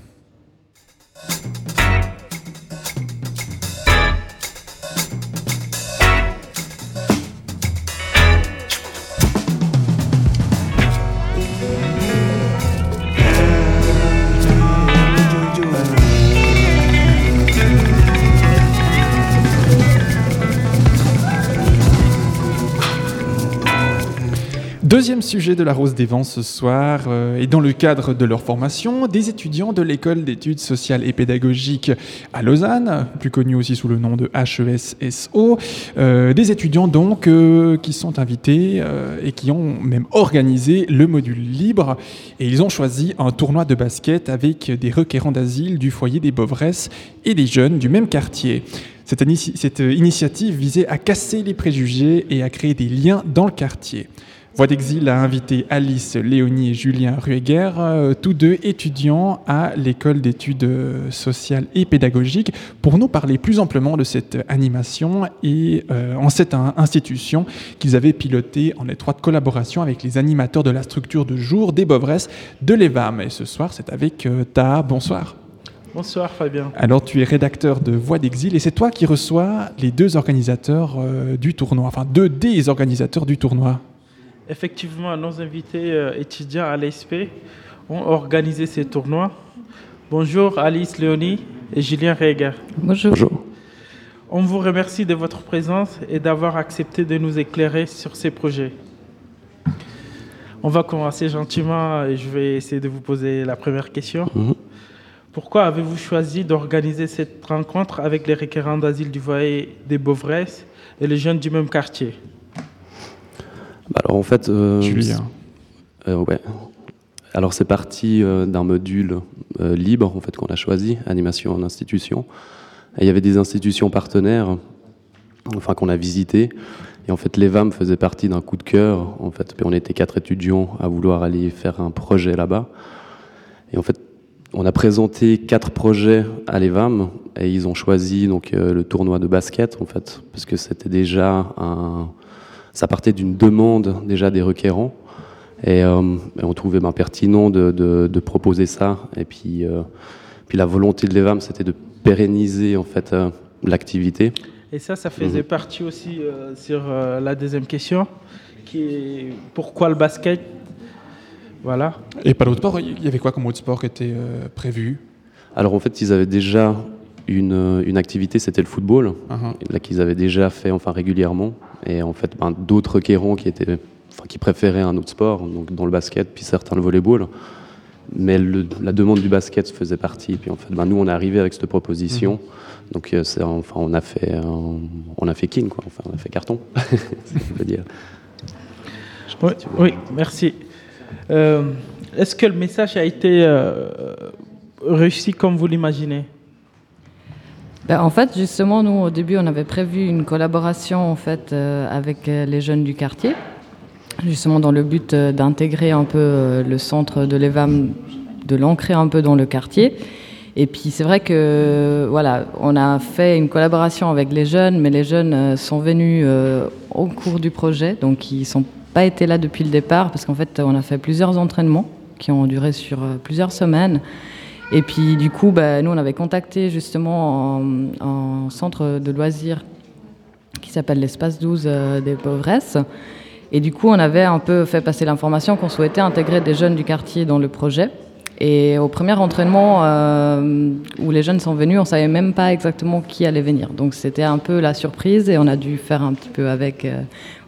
A: Deuxième sujet de la Rose des Vents ce soir, euh, et dans le cadre de leur formation, des étudiants de l'école d'études sociales et pédagogiques à Lausanne, plus connue aussi sous le nom de HESSO, euh, des étudiants donc euh, qui sont invités euh, et qui ont même organisé le module libre, et ils ont choisi un tournoi de basket avec des requérants d'asile du foyer des Bovresses et des jeunes du même quartier. Cette initiative visait à casser les préjugés et à créer des liens dans le quartier. Voix d'exil a invité Alice, Léonie et Julien Rueger, euh, tous deux étudiants à l'école d'études euh, sociales et pédagogiques, pour nous parler plus amplement de cette animation et euh, en cette in- institution qu'ils avaient pilotée en étroite collaboration avec les animateurs de la structure de jour des Bovresses de l'EVAM. Et ce soir, c'est avec euh, Taha. Bonsoir.
L: Bonsoir Fabien.
A: Alors, tu es rédacteur de Voix d'Exil et c'est toi qui reçois les deux organisateurs du tournoi, enfin deux des organisateurs du tournoi.
L: Effectivement, nos invités euh, étudiants à l'ESP ont organisé ces tournois. Bonjour Alice Léonie et Julien Reger.
M: Bonjour.
L: On vous remercie de votre présence et d'avoir accepté de nous éclairer sur ces projets. On va commencer gentiment et je vais essayer de vous poser la première question. Pourquoi avez-vous choisi d'organiser cette rencontre avec les requérants d'asile du foyer des Bovresses et les jeunes du même quartier?
M: Bah alors en fait, euh,
A: Julien.
M: euh, ouais. Alors c'est parti euh, d'un module libre en fait qu'on a choisi, animation en institution. Et il y avait des institutions partenaires, enfin qu'on a visitées. Et en fait, l'EVAM faisait partie d'un coup de cœur. En fait, Puis on était quatre étudiants à vouloir aller faire un projet là-bas. Et en fait, on a présenté quatre projets à l'EVAM et ils ont choisi donc le tournoi de basket en fait parce que c'était déjà un ça partait d'une demande déjà des requérants et, euh, et on trouvait ben, pertinent de, de- de proposer ça. Et puis euh, puis la volonté de l'EVAM c'était de pérenniser en fait euh, l'activité.
L: Et ça, ça faisait
M: Mhm.
L: partie aussi euh, sur euh, la deuxième question, qui est pourquoi le basket? Voilà.
A: Et pas d'autre sport, il y avait quoi comme autre sport qui était euh, prévu?
M: Alors en fait, ils avaient déjà une, une activité, c'était le football, là qu'ils avaient déjà fait enfin régulièrement, et en fait ben, d'autres requérants qui étaient, enfin, qui préféraient un autre sport, donc dans le basket, puis certains le volleyball. mais le- la demande du basket faisait partie. Puis en fait, ben, nous, on est arrivé avec cette proposition. Donc, euh, c'est- enfin, on a fait, euh, on a fait king, quoi. Enfin, on a fait carton, si on peut dire.
L: Oui, oui, merci. Euh, Est-ce que le message a été euh, réussi comme vous l'imaginez?
N: Ben, en fait, justement, nous, au début, on avait prévu une collaboration en fait, euh, avec euh, les jeunes du quartier, justement dans le but euh, d'intégrer un peu le centre de l'EVAM, de l'ancrer un peu dans le quartier. Et puis, c'est vrai que, voilà, on a fait une collaboration avec les jeunes, mais les jeunes sont venus au cours du projet, donc ils sont pas été là depuis le départ, parce qu'en fait, on a fait plusieurs entraînements qui ont duré sur plusieurs semaines. Et puis du coup, bah, nous, on avait contacté justement en, en centre de loisirs qui s'appelle l'espace 12 euh, des pauvresses. Et du coup, on avait un peu fait passer l'information qu'on souhaitait intégrer des jeunes du quartier dans le projet. Et au premier entraînement euh, où les jeunes sont venus, on savait même pas exactement qui allait venir. Donc c'était un peu la surprise et on a dû faire un petit peu avec euh,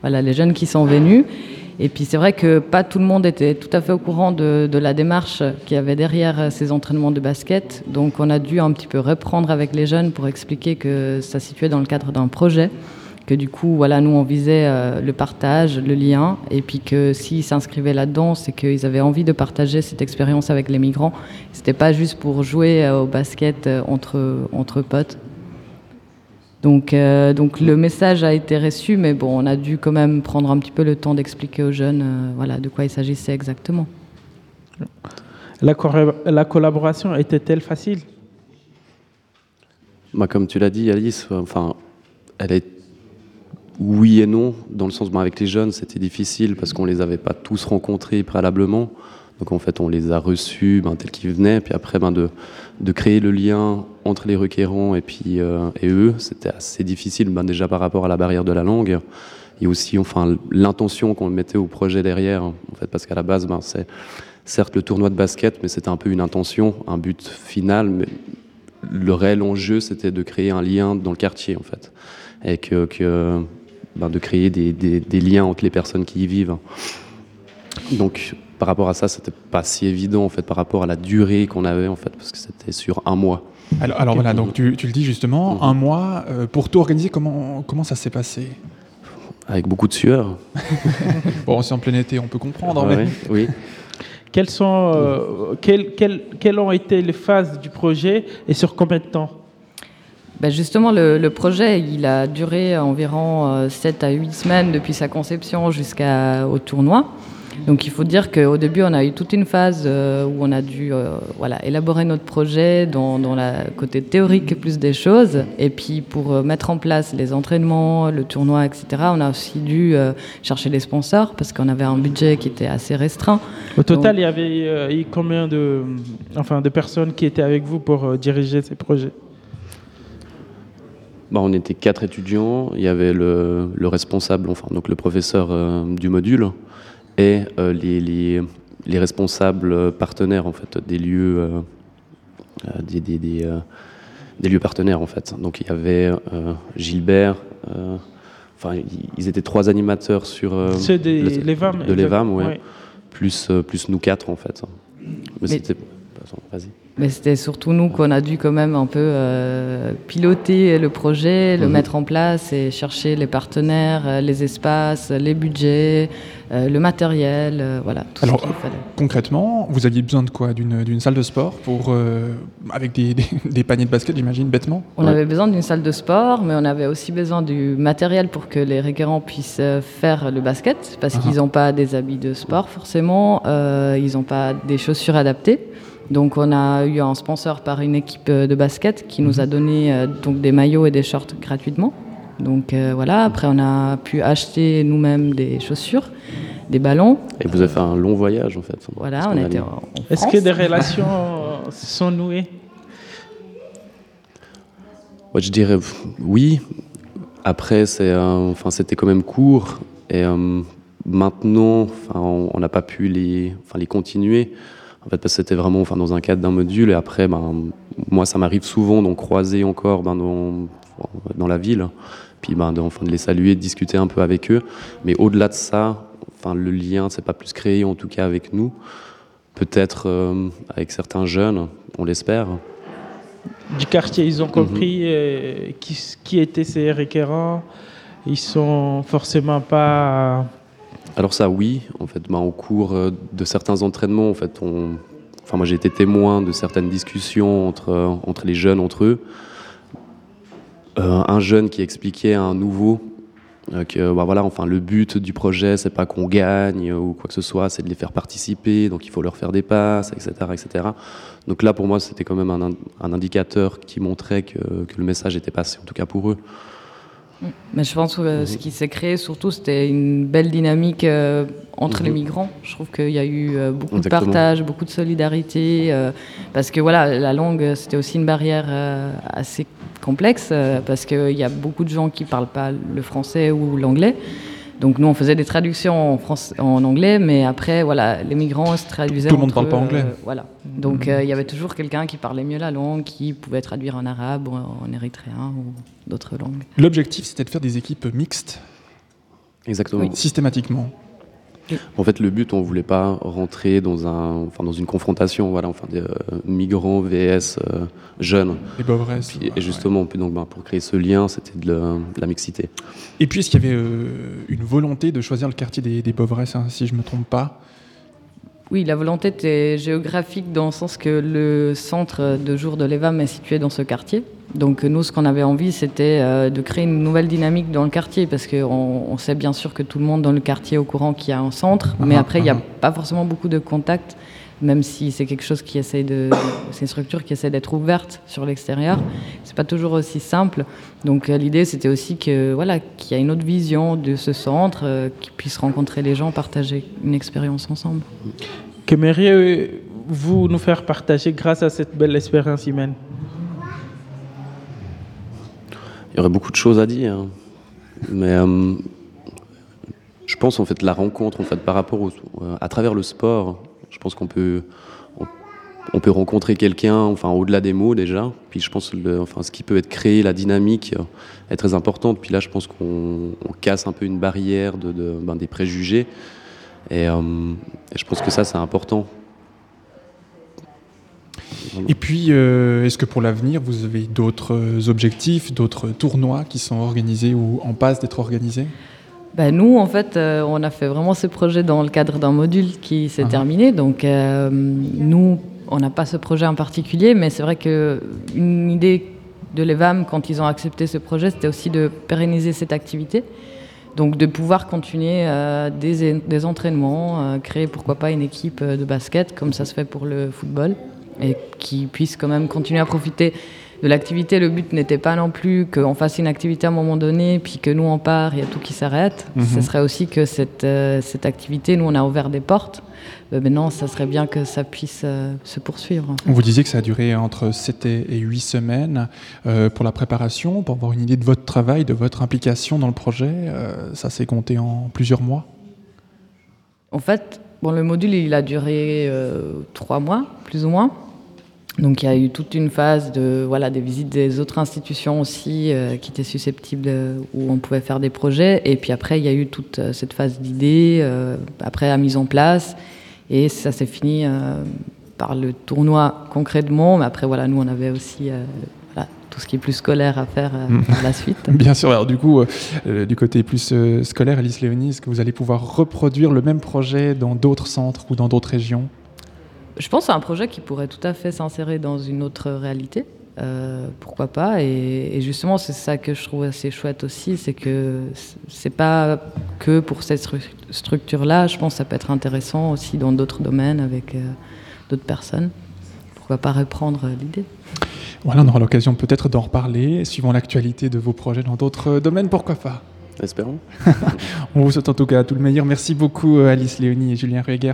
N: les jeunes qui sont venus. Et puis c'est vrai que pas tout le monde était tout à fait au courant de, la démarche qu'il y avait derrière ces entraînements de basket. Donc on a dû un petit peu reprendre avec les jeunes pour expliquer que ça situait dans le cadre d'un projet, que du coup voilà nous on visait euh, le partage, le lien, et puis que s'ils s'inscrivaient là-dedans, c'est qu'ils avaient envie de partager cette expérience avec les migrants. C'était pas juste pour jouer euh, au basket euh, entre entre potes. Donc, euh, donc le message a été reçu, mais bon, on a dû quand même prendre un petit peu le temps d'expliquer aux jeunes euh, voilà, de quoi il s'agissait exactement.
L: la, collaboration était-elle facile?
M: Bah, comme tu l'as dit, Alice, enfin, elle est oui et non, dans le sens, ben, avec les jeunes, c'était difficile parce qu'on les avait pas tous rencontrés préalablement. Donc en fait, on les a reçus ben, tels qu'ils venaient, puis après, ben, de, de créer le lien entre les requérants et puis euh, et eux, c'était assez difficile, ben, déjà par rapport à la barrière de la langue et aussi, enfin, l'intention qu'on mettait au projet derrière, en fait, parce qu'à la base, ben, c'est certes le tournoi de basket, mais c'était un peu une intention, un but final, mais le réel enjeu, c'était de créer un lien dans le quartier, en fait, et que, que, ben, de créer des, des- des liens entre les personnes qui y vivent. Donc, par rapport à ça, c'était pas si évident, en fait, par rapport à la durée qu'on avait, en fait, parce que c'était sur un mois.
A: Alors, alors voilà, donc tu, tu le dis justement, un mois, euh, pour tout organiser, comment, comment ça s'est passé?
M: Avec beaucoup de sueur.
A: Bon, c'est en plein été, on peut comprendre. Mais-
M: oui.
L: Quelles, sont, euh, quelles, quelles- quelles ont été les phases du projet et sur combien de temps?
N: Ben justement, le, le projet, il a duré environ euh, 7 à 8 semaines depuis sa conception jusqu'au tournoi. Donc il faut dire qu'au début, on a eu toute une phase euh, où on a dû euh, voilà, élaborer notre projet dans, dans la côté théorique plus des choses. Et puis pour euh, mettre en place les entraînements, le tournoi, etc., on a aussi dû euh, chercher les sponsors parce qu'on avait un budget qui était assez restreint.
L: Au total,
N: Donc-
L: il y avait euh, eu combien de, enfin, de personnes qui étaient avec vous pour euh, diriger ces projets?
M: Bah, on était quatre étudiants. Il y avait le, le responsable, enfin donc le professeur euh, du module, et euh, les, les, les responsables partenaires en fait des lieux, euh, euh, des, des, des, euh, des lieux partenaires en fait. Donc il y avait euh, Gilbert. euh, Enfin, ils- ils étaient trois animateurs sur euh,
L: des
M: le-
L: l'EVAM,
M: de
L: exact-
M: l'EVAM, ouais.
L: ouais.
M: Plus euh, plus nous quatre en fait. Mais,
N: Mais-
M: c'était. Vas-y.
N: Mais c'était surtout nous qu'on a dû quand même un peu euh, piloter le projet, le
M: Mhm.
N: mettre en place et chercher les partenaires, euh, les espaces, les budgets, euh, le matériel, euh, voilà, tout
A: Alors,
N: ce qu'il fallait.
A: concrètement, vous aviez besoin de quoi? D'une salle de sport pour, avec des, des- des paniers de basket, j'imagine, bêtement?
N: On avait besoin d'une salle de sport, mais on avait aussi besoin du matériel pour que les requérants puissent faire le basket, parce
A: Ah.
N: qu'ils n'ont pas des habits de sport forcément, ils n'ont pas des chaussures adaptées. Donc on a eu un sponsor par une équipe euh, de basket qui nous a donné euh, donc des maillots et des shorts gratuitement. Donc euh, voilà, après on a pu acheter nous-mêmes des chaussures, des ballons.
M: Et vous avez fait un long voyage en fait.
N: Voilà, on était en,
L: Est-ce que des relations se sont nouées?
M: Ouais, je dirais oui. Après, c'est, euh, enfin, c'était quand même court. Et euh, maintenant, enfin, on on n'a pas pu les, enfin, les continuer. En fait, parce que c'était vraiment enfin, dans un cadre d'un module. Et après, ben, moi, ça m'arrive souvent d'en croiser encore ben, dans, dans la ville. Puis ben, de, enfin, de les saluer, de discuter un peu avec eux. Mais au-delà de ça, enfin, le lien, c'est pas plus créé, en tout cas avec nous. peut-être euh, avec certains jeunes, on l'espère.
L: Du quartier, ils ont
M: Mhm.
L: compris euh, qui, qui étaient ces requérants. Ils sont forcément pas.
M: Alors ça, oui, en fait, ben, au cours euh, de certains entraînements, en fait, on... enfin, moi j'ai été témoin de certaines discussions entre, entre les jeunes, entre eux. Euh, un jeune qui expliquait à un nouveau euh, que bah, voilà, enfin, le but du projet, c'est pas qu'on gagne ou quoi que ce soit, c'est de les faire participer, donc il faut leur faire des passes, etc. etc. Donc là, pour moi, c'était quand même un, un indicateur qui montrait que, que le message était passé, en tout cas pour eux.
N: Mais je pense que ce qui s'est créé surtout, c'était une belle dynamique euh, entre les
M: Mhm.
N: migrants. Je trouve qu'il y a eu euh, beaucoup
M: Exactement.
N: de partage, beaucoup de solidarité, euh, parce que voilà, la langue, c'était aussi une barrière assez complexe, parce qu'il y a beaucoup de gens qui parlent pas le français ou l'anglais. Donc nous, on faisait des traductions en, France, en anglais, mais après, voilà, les migrants se traduisaient.
A: Tout le monde
N: entre
A: parle pas anglais.
N: euh, voilà. Donc
A: Mhm.
N: euh, il y avait toujours quelqu'un qui parlait mieux la langue, qui pouvait traduire en arabe, ou en érythréen ou d'autres langues.
A: L'objectif, c'était de faire des équipes mixtes
M: Exactement.
A: systématiquement.
M: En fait, le but, on voulait pas rentrer dans un, enfin, dans une confrontation, voilà, enfin, des euh, migrants vs euh, jeunes. Puis- Et justement, donc, ben, pour créer ce lien, c'était de, la- de la mixité.
A: Et puis, est-ce qu'il y avait euh, une volonté de choisir le quartier des, des hein, si je ne me trompe pas?
N: Oui, la volonté était géographique dans le sens que le centre de jour de l'EVAM est situé dans ce quartier. Donc nous, ce qu'on avait envie, c'était euh, de créer une nouvelle dynamique dans le quartier, parce qu'on on sait bien sûr que tout le monde dans le quartier est au courant qu'il y a un centre, mais
A: Mhm,
N: après, il n'y a
A: mhm.
N: pas forcément beaucoup de contacts, même si c'est quelque chose qui essaie de... C'est une structure qui essaie d'être ouverte sur l'extérieur. C'est pas toujours aussi simple. Donc euh, l'idée, c'était aussi que voilà, qu'il y ait une autre vision de ce centre, euh, qu'ils puissent rencontrer les gens, partager une expérience ensemble.
L: Qu'aimeriez-vous nous faire partager grâce à cette belle expérience humaine?
M: Il y aurait beaucoup de choses à dire, mais euh, je pense en fait la rencontre en fait par rapport au, euh, à travers le sport, je pense qu'on peut on, peut rencontrer quelqu'un, enfin au-delà des mots déjà. Puis je pense le, enfin ce qui peut être créé, la dynamique euh, est très importante. Puis là, je pense qu'on on casse un peu une barrière de, de- ben, des préjugés, et, euh, et je pense que ça c'est important.
A: Et puis, euh, est-ce que pour l'avenir, vous avez d'autres objectifs, d'autres tournois qui sont organisés ou en passe d'être organisés?
N: Ben, nous, en fait, euh, on a fait vraiment ce projet dans le cadre d'un module qui s'est
A: Ah.
N: terminé. Donc, euh, nous, on n'a pas ce projet en particulier, mais c'est vrai qu'une idée de l'EVAM, quand ils ont accepté ce projet, c'était aussi de pérenniser cette activité. Donc, de pouvoir continuer euh, des, des entraînements, euh, créer pourquoi pas une équipe euh, de basket, comme ça se fait pour le football, et qui puisse quand même continuer à profiter de l'activité. Le but n'était pas non plus qu'on fasse une activité à un moment donné, puis que nous on part, il y a tout qui s'arrête.
A: Mhm.
N: Ce serait aussi que cette, euh, cette activité, nous on a ouvert des portes. Euh, maintenant, ça serait bien que ça puisse euh, se poursuivre. en fait.
A: Vous disiez que ça a duré entre 7 et et 8 semaines euh, pour la préparation, pour avoir une idée de votre travail, de votre implication dans le projet. ça s'est compté en plusieurs mois?
N: En fait, bon, le module il a duré euh, trois mois, plus ou moins. Donc il y a eu toute une phase de voilà des visites des autres institutions aussi euh, qui étaient susceptibles de- où on pouvait faire des projets. Et puis après il y a eu toute euh, cette phase d'idées euh, après la mise en place. Et ça s'est fini euh, par le tournoi concrètement. Mais après voilà nous on avait aussi euh, voilà, tout ce qui est plus scolaire à faire euh,
A: Mhm.
N: par la suite.
A: Bien sûr, alors du coup, euh, euh, du côté plus euh, scolaire, Alice Léonie, est-ce que vous allez pouvoir reproduire le même projet dans d'autres centres ou dans d'autres régions?
N: Je pense à un projet qui pourrait tout à fait s'insérer dans une autre réalité. Euh, pourquoi pas et, justement, c'est ça que je trouve assez chouette aussi, c'est que c'est pas que pour cette stru- structure-là. Je pense que ça peut être intéressant aussi dans d'autres domaines avec euh, d'autres personnes. Pourquoi pas reprendre euh, l'idée
A: Voilà, on aura l'occasion peut-être d'en reparler, suivant l'actualité de vos projets dans d'autres domaines, pourquoi pas
M: Espérons.
A: On vous souhaite en tout cas tout le meilleur. Merci beaucoup euh, Alice Léonie et Julien Rueger,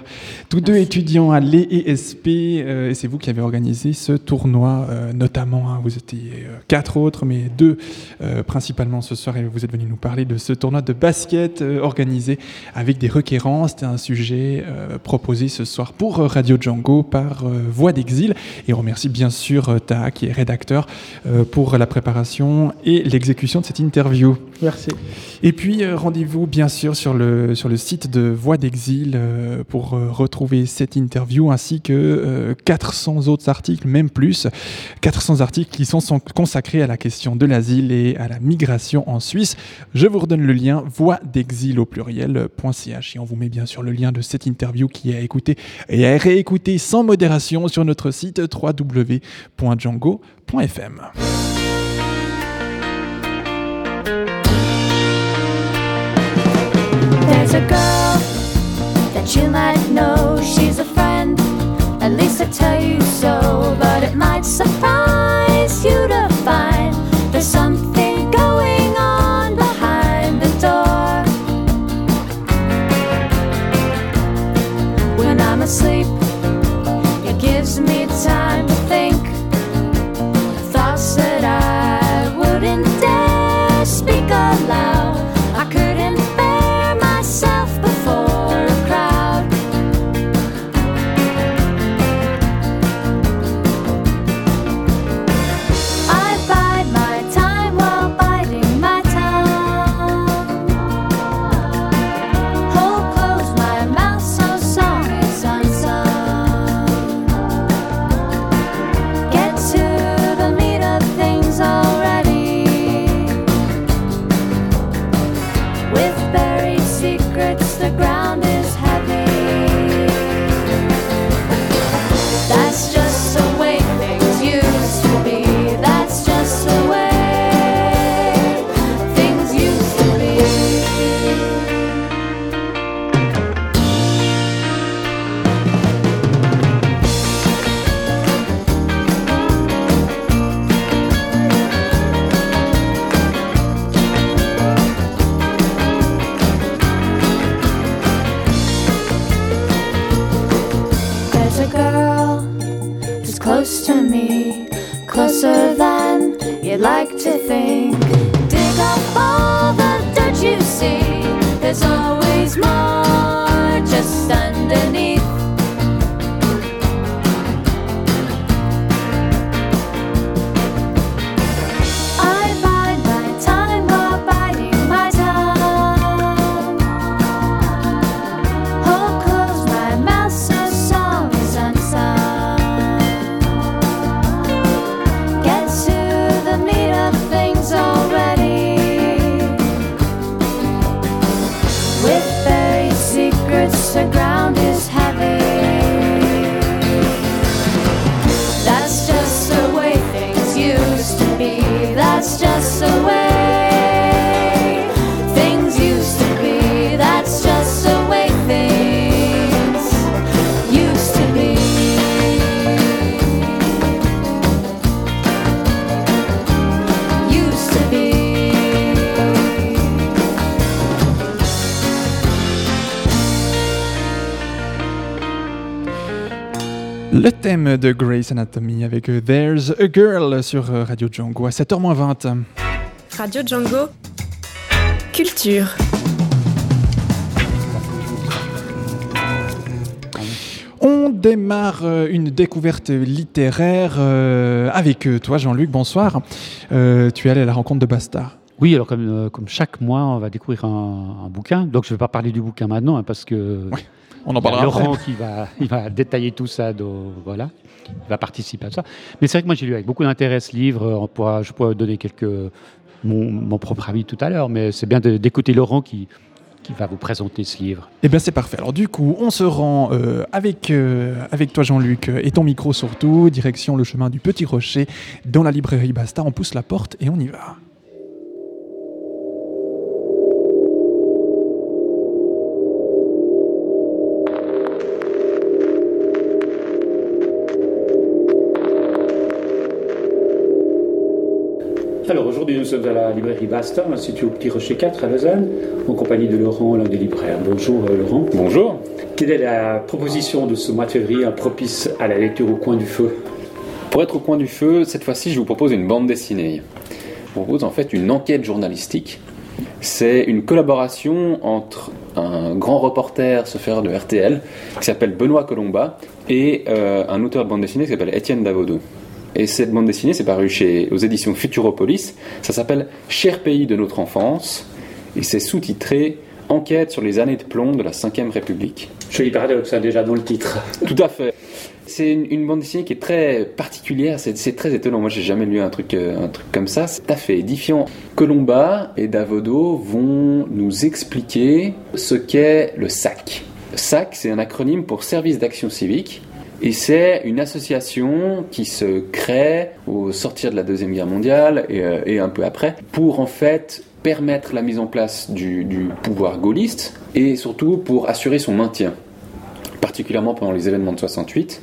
A: tous deux étudiants à l'ESP. euh, et c'est vous qui avez organisé ce tournoi, euh, notamment. hein, vous étiez euh, quatre autres, mais deux euh, principalement ce soir. Et vous êtes venus nous parler de ce tournoi de basket euh, organisé avec des requérants. C'était un sujet euh, proposé ce soir pour Radio Django par euh, Voix d'Exil. Et on remercie bien sûr euh, Taha, qui est rédacteur, euh, pour la préparation et l'exécution de cette interview.
L: Merci.
A: Et puis euh, rendez-vous bien sûr sur le, sur le site de Voix d'Exil euh, pour euh, retrouver cette interview ainsi que euh, 400 autres articles, même plus, 400 articles qui sont, sont consacrés à la question de l'asile et à la migration en Suisse. Je vous redonne le lien voix d'exil au pluriel.ch et on vous met bien sûr le lien de cette interview qui est à écouter et à réécouter sans modération sur notre site www.django.fm.
O: A girl that you might know. She's a friend, at least I tell you so. But it might surprise you to find there's something
A: De Grey's Anatomy avec euh, There's a Girl sur euh, Radio Django à 7h20.
D: Radio Django. Culture.
A: On démarre euh, une découverte littéraire avec toi, Jean-Luc. Bonsoir. Tu es allé à la rencontre de Bastard.
C: Oui, alors comme, euh, comme chaque mois, on va découvrir un, un bouquin. Donc je ne vais pas parler du bouquin maintenant hein, parce que
A: on en
C: a Laurent
A: après.
C: qui va, il va détailler tout ça. donc voilà, il va participer à ça. Mais c'est vrai que moi j'ai lu avec beaucoup d'intérêt ce livre. On pourra, je pourrais donner quelques mon, mon propre avis tout à l'heure, mais c'est bien d'écouter Laurent qui, qui va vous présenter ce livre.
A: Eh bien, c'est parfait. Alors, du coup, on se rend euh, avec, euh, avec toi, Jean-Luc, et ton micro surtout, direction le chemin du Petit Rocher, dans la librairie Bastard. On pousse la porte et on y va.
C: Alors aujourd'hui nous sommes à la librairie Basta, située au Petit Rocher 4 à Lausanne, en compagnie de Laurent, l'un des libraires. Bonjour euh, Laurent.
P: Bonjour.
C: Quelle est la proposition de ce mois de février propice à la lecture au coin du feu?
P: Pour être au coin du feu, cette fois-ci, je vous propose une bande dessinée. Je vous propose en fait une enquête journalistique. C'est une collaboration entre un grand reporter, ce faire de RTL, qui s'appelle Benoît Colomba, et euh, un auteur de bande dessinée qui s'appelle Étienne Davodo. Et cette bande dessinée, c'est paru chez, aux éditions Futuropolis. Ça s'appelle Cher pays de notre enfance. et c'est sous-titré Enquête sur les années de plomb de la Ve République.
Q: Joli paradoxe, hein, déjà dans le titre.
P: Tout à fait. C'est une, une bande dessinée qui est très particulière, c'est c'est très étonnant. Moi, j'ai jamais lu un truc, euh, un truc comme ça. C'est tout à fait édifiant. Colomba et Davodo vont nous expliquer ce qu'est le SAC. SAC, c'est un acronyme pour Service d'action civique. Et c'est une association qui se crée au sortir de la Deuxième Guerre mondiale et, euh, un peu après pour en fait permettre la mise en place du, pouvoir gaulliste et surtout pour assurer son maintien, particulièrement pendant les événements de 68.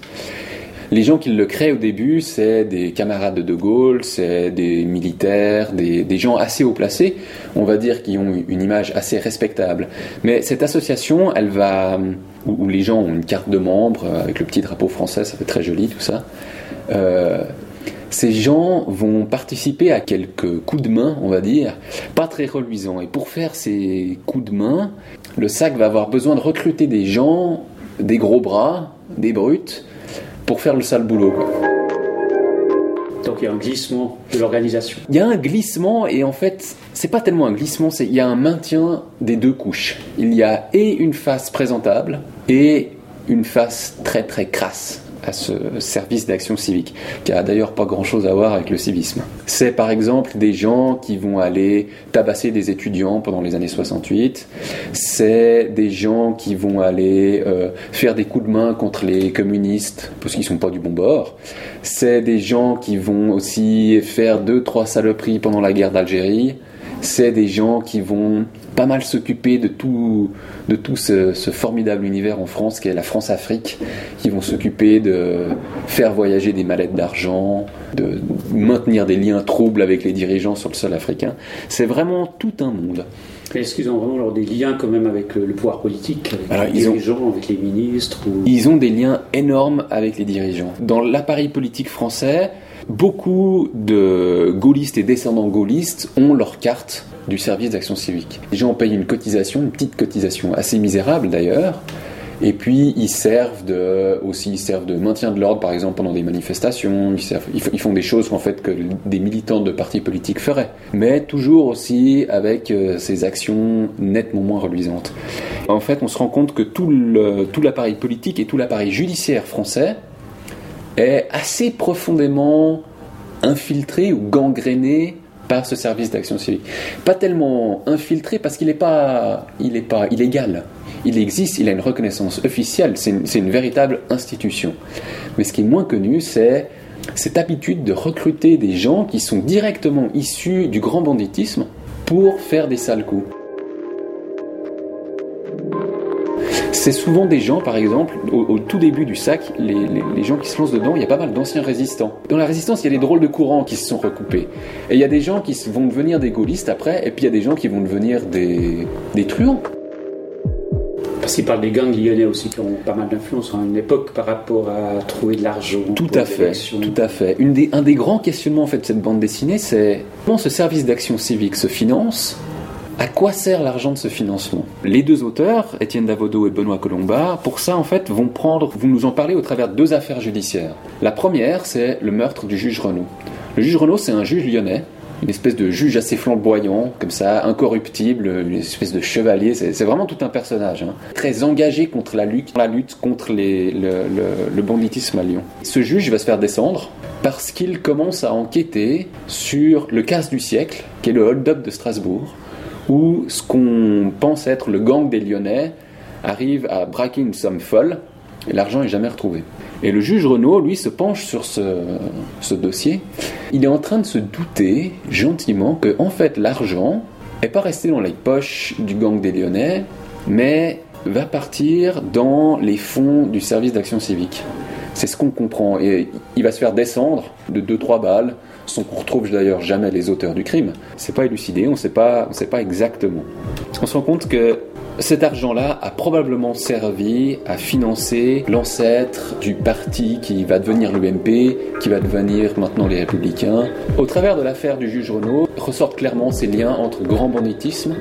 P: Les gens qui le créent au début, c'est des camarades de De Gaulle, c'est des militaires, des gens assez haut placés, on va dire, qui ont une image assez respectable. Mais cette association, elle va, où, les gens ont une carte de membre euh, avec le petit drapeau français, ça fait très joli tout ça. Euh, ces gens vont participer à quelques coups de main, on va dire, pas très reluisants. Et pour faire ces coups de main, le SAC va avoir besoin de recruter des gens, des gros bras, des brutes, pour faire le sale boulot.
Q: Donc il y a un glissement de l'organisation.
P: Il y a un glissement et en fait, c'est pas tellement un glissement, c'est il y a un maintien des deux couches. Il y a et une face présentable et une face très très crasse à ce service d'action civique, qui a d'ailleurs pas grand-chose à voir avec le civisme. C'est par exemple des gens qui vont aller tabasser des étudiants pendant les années 68, c'est des gens qui vont aller euh, faire des coups de main contre les communistes parce qu'ils sont pas du bon bord, c'est des gens qui vont aussi faire deux trois saloperies pendant la guerre d'Algérie, c'est des gens qui vont pas mal s'occuper de tout, de tout ce, ce formidable univers en France qui est la France-Afrique, qui vont s'occuper de faire voyager des mallettes d'argent, de maintenir des liens troubles avec les dirigeants sur le sol africain. C'est vraiment tout un monde.
Q: Est-ce qu'ils ont vraiment alors, des liens quand même avec le, le pouvoir politique, avec
P: Alors,
Q: les
P: ont-
Q: dirigeants, avec les ministres ou...
P: Ils ont des liens énormes avec les dirigeants. Dans l'appareil politique français, beaucoup de gaullistes et descendants gaullistes ont leur carte du service d'action civique. Les gens payent une cotisation, une petite cotisation assez misérable d'ailleurs. Et puis ils servent de aussi ils servent de maintien de l'ordre par exemple pendant des manifestations. Ils, font des choses en fait que des militants de partis politiques feraient, mais toujours aussi avec euh, ces actions nettement moins reluisantes. En fait, on se rend compte que tout l'appareil politique et tout l'appareil judiciaire français est assez profondément infiltré ou gangréné par ce service d'action civique. Pas tellement infiltré parce qu'il n'est pas, il pas illégal. Il existe, il a une reconnaissance officielle, c'est une, une véritable institution. Mais ce qui est moins connu, c'est cette habitude de recruter des gens qui sont directement issus du grand banditisme pour faire des sales coups. C'est souvent des gens, par exemple, au, au tout début du sac, les, les- les gens qui se lancent dedans, il y a pas mal d'anciens résistants. Dans la résistance, il y a des drôles de courants qui se sont recoupés. Et il y a des gens qui vont devenir des gaullistes après, et puis il y a des gens qui vont devenir des, des truands.
Q: Parce qu'ils parlent des gangs lyonnais aussi qui ont pas mal d'influence à une époque par rapport à trouver de l'argent.
P: Tout à fait, tout à fait. Une des, un des grands questionnements en fait de cette bande dessinée, c'est comment ce service d'action civique se finance à quoi sert l'argent de ce financement? Les deux auteurs, Étienne Davodo et Benoît Colomba, pour ça en fait vont nous en parler au travers de deux affaires judiciaires. La première, c'est le meurtre du juge Renaud. Le juge Renaud, c'est un juge lyonnais, une espèce de juge assez flamboyant, comme ça, incorruptible, une espèce de chevalier. C'est vraiment tout un personnage, hein. très engagé contre la lutte, la contre le- le banditisme à Lyon. Ce juge va se faire descendre parce qu'il commence à enquêter sur le casse du siècle, qui est le hold-up de Strasbourg, où ce qu'on pense être le gang des Lyonnais arrive à braquer une somme folle et l'argent est jamais retrouvé. Et le juge Renaud, lui, se penche sur ce, ce dossier. Il est en train de se douter gentiment que, en fait, l'argent n'est pas resté dans les poches du gang des Lyonnais, mais va partir dans les fonds du service d'action civique. C'est ce qu'on comprend. Et il va se faire descendre de 2-3 balles, sans qu'on retrouve d'ailleurs jamais les auteurs du crime. C'est pas élucidé, on sait pas, on sait pas exactement. On se rend compte que cet argent-là a probablement servi à financer l'ancêtre du parti qui va devenir l'UMP, qui va devenir maintenant les Républicains. Au travers de l'affaire du juge Renaud, ressortent clairement ces liens entre grand banditisme,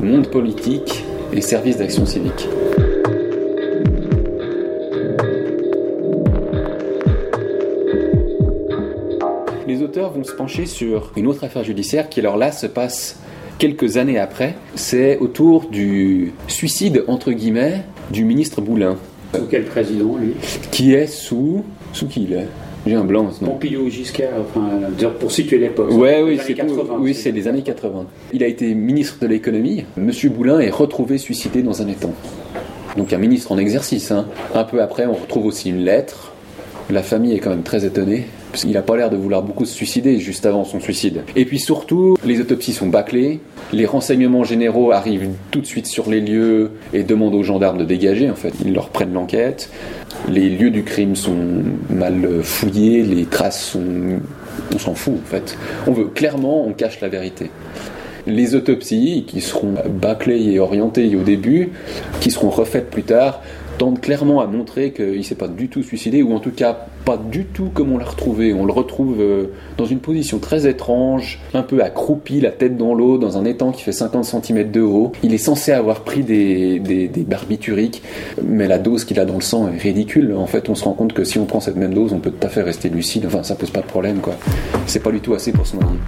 P: monde politique et service d'action civique. Vont se pencher sur une autre affaire judiciaire qui alors là se passe quelques années après, c'est autour du suicide, entre guillemets, du ministre Boulin.
Q: Sous quel président, lui?
P: Qui est sous. Sous qui il est J'ai un blanc, non
Q: Pompidou Giscard, enfin, dire pour situer l'époque.
P: Ouais, oui, c'est
Q: années 80,
P: oui, c'est les années 80. Il a été ministre de l'économie. Monsieur Boulin est retrouvé suicidé dans un étang. Donc un ministre en exercice. hein. Un peu après, on retrouve aussi une lettre. La famille est quand même très étonnée. Qu'il n'a pas l'air de vouloir beaucoup se suicider juste avant son suicide. Et puis surtout, les autopsies sont bâclées. Les renseignements généraux arrivent tout de suite sur les lieux et demandent aux gendarmes de dégager. En fait, ils leur prennent l'enquête. Les lieux du crime sont mal fouillés. Les traces sont. On s'en fout en fait. On veut clairement, on cache la vérité. Les autopsies, qui seront bâclées et orientées au début, qui seront refaites plus tard, tendent clairement à montrer qu'il ne s'est pas du tout suicidé, ou en tout cas pas du tout comme on l'a retrouvé. On le retrouve euh, dans une position très étrange, un peu accroupi, la tête dans l'eau, dans un étang qui fait 50 cm de haut. Il est censé avoir pris des, des, des barbituriques, mais la dose qu'il a dans le sang est ridicule. En fait, on se rend compte que si on prend cette même dose, on peut tout à fait rester lucide. Enfin, ça pose pas de problème, quoi. C'est pas du tout assez pour se noyer.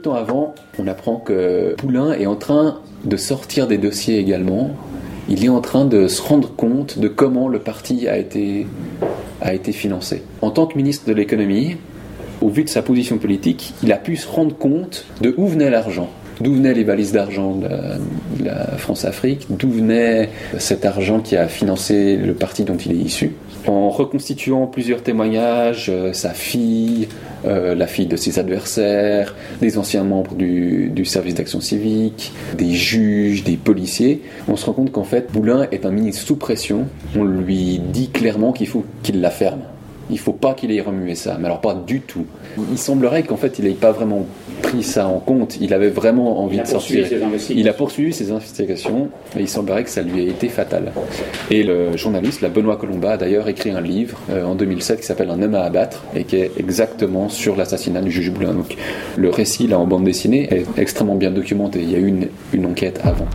P: De temps avant, on apprend que Poulain est en train de sortir des dossiers également. Il est en train de se rendre compte de comment le parti a été, a été financé. En tant que ministre de l'économie, au vu de sa position politique, il a pu se rendre compte de où venait l'argent. D'où venaient les valises d'argent de la, de la France-Afrique? D'où venait cet argent qui a financé le parti dont il est issu? En reconstituant plusieurs témoignages, euh, sa fille, euh, la fille de ses adversaires, des anciens membres du, du service d'action civique, des juges, des policiers, on se rend compte qu'en fait, Boulin est un ministre sous pression. On lui dit clairement qu'il faut qu'il la ferme. Il faut pas qu'il ait remué ça, mais alors pas du tout. Il semblerait qu'en fait, il n'ait pas vraiment pris ça en compte. Il avait vraiment envie de sortir. Il a poursuivi ses investigations, et il semblerait que ça lui ait été fatal. Et le journaliste, la Benoît Colomba, a d'ailleurs écrit un livre euh, en 2007 qui s'appelle Un homme à abattre, et qui est exactement sur l'assassinat du juge Boulin. Donc le récit, là, en bande dessinée, est extrêmement bien documenté. Il y a eu une, une enquête avant.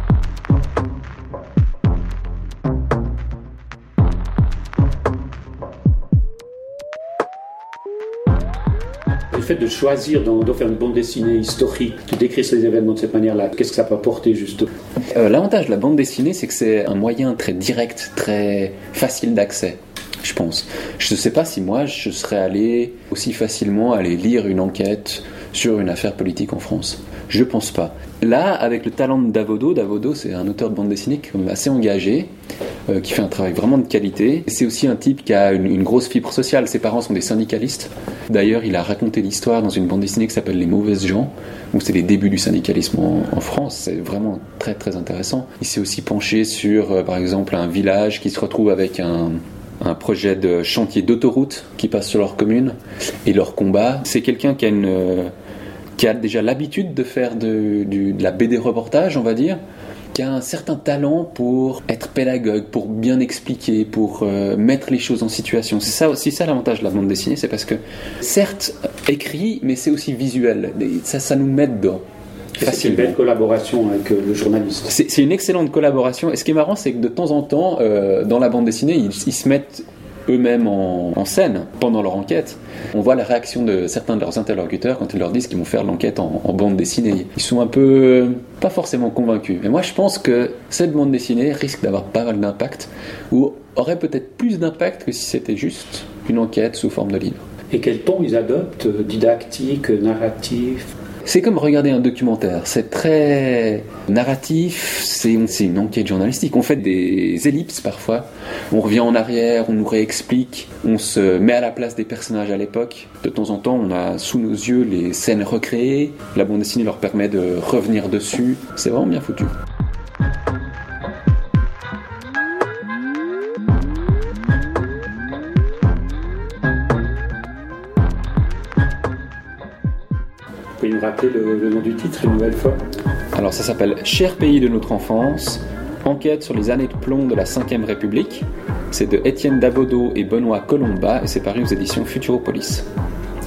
Q: Choisir d'en faire une bande dessinée historique, de décrire ces événements de cette manière-là, qu'est-ce que ça peut apporter justement
P: Euh, L'avantage de la bande dessinée, c'est que c'est un moyen très direct, très facile d'accès, je pense. Je ne sais pas si moi, je serais allé aussi facilement aller lire une enquête sur une affaire politique en France. Je pense pas. Là, avec le talent de Davodo, Davodo, c'est un auteur de bande dessinée assez engagé, euh, qui fait un travail vraiment de qualité. C'est aussi un type qui a une, grosse fibre sociale. Ses parents sont des syndicalistes. D'ailleurs, il a raconté l'histoire dans une bande dessinée qui s'appelle Les mauvaises gens, où c'est les débuts du syndicalisme en, France. C'est vraiment très très intéressant. Il s'est aussi penché sur, euh, par exemple, un village qui se retrouve avec un, un projet de chantier d'autoroute qui passe sur leur commune et leur combat. C'est quelqu'un qui a une euh, qui a déjà l'habitude de faire de, la BD reportage, on va dire, qui a un certain talent pour être pédagogue, pour bien expliquer, pour euh, mettre les choses en situation. C'est ça aussi ça l'avantage de la bande dessinée, c'est parce que certes écrit, mais c'est aussi visuel. Et Ça, ça nous met dedans.
Q: C'est une belle collaboration avec euh, le journaliste.
P: C'est c'est une excellente collaboration. Et ce qui est marrant, c'est que de temps en temps, euh, dans la bande dessinée, ils, ils se mettent eux-mêmes en, scène pendant leur enquête. On voit la réaction de certains de leurs interlocuteurs quand ils leur disent qu'ils vont faire l'enquête en, en bande dessinée. Ils sont un peu pas forcément convaincus. Mais moi, je pense que cette bande dessinée risque d'avoir pas mal d'impact, ou aurait peut-être plus d'impact que si c'était juste une enquête sous forme de livre.
Q: Et quel ton ils adoptent euh, Didactique, narratif?
P: C'est comme regarder un documentaire. C'est très narratif, c'est une enquête journalistique. On fait des ellipses parfois. On revient en arrière, on nous réexplique, on se met à la place des personnages à l'époque. De temps en temps, on a sous nos yeux les scènes recréées. La bande dessinée leur permet de revenir dessus. C'est vraiment bien foutu.
Q: Nous rappeler le, le nom du titre une nouvelle fois
P: Alors ça s'appelle Cher pays de notre enfance, enquête sur les années de plomb de la Ve République. C'est de Étienne Davodo et Benoît Colomba et c'est paru aux éditions Futuropolis.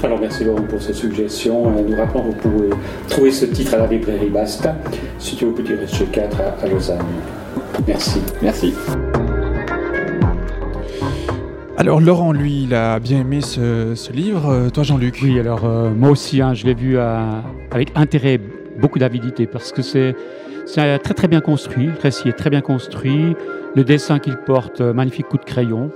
Q: Alors merci Laurent pour cette suggestion. Euh, Nous rappelons que vous pouvez trouver ce titre à la librairie Basta, situé au Petit Reste 4 à, à Lausanne. Merci.
P: Merci.
A: Alors Laurent, lui, il a bien aimé ce, ce livre. Euh, Toi, Jean-Luc
C: Oui, alors euh, moi aussi, hein, je l'ai vu euh, avec intérêt, beaucoup d'avidité, parce que c'est très très bien construit, le récit est très bien construit, le dessin qu'il porte, magnifique coup de crayon.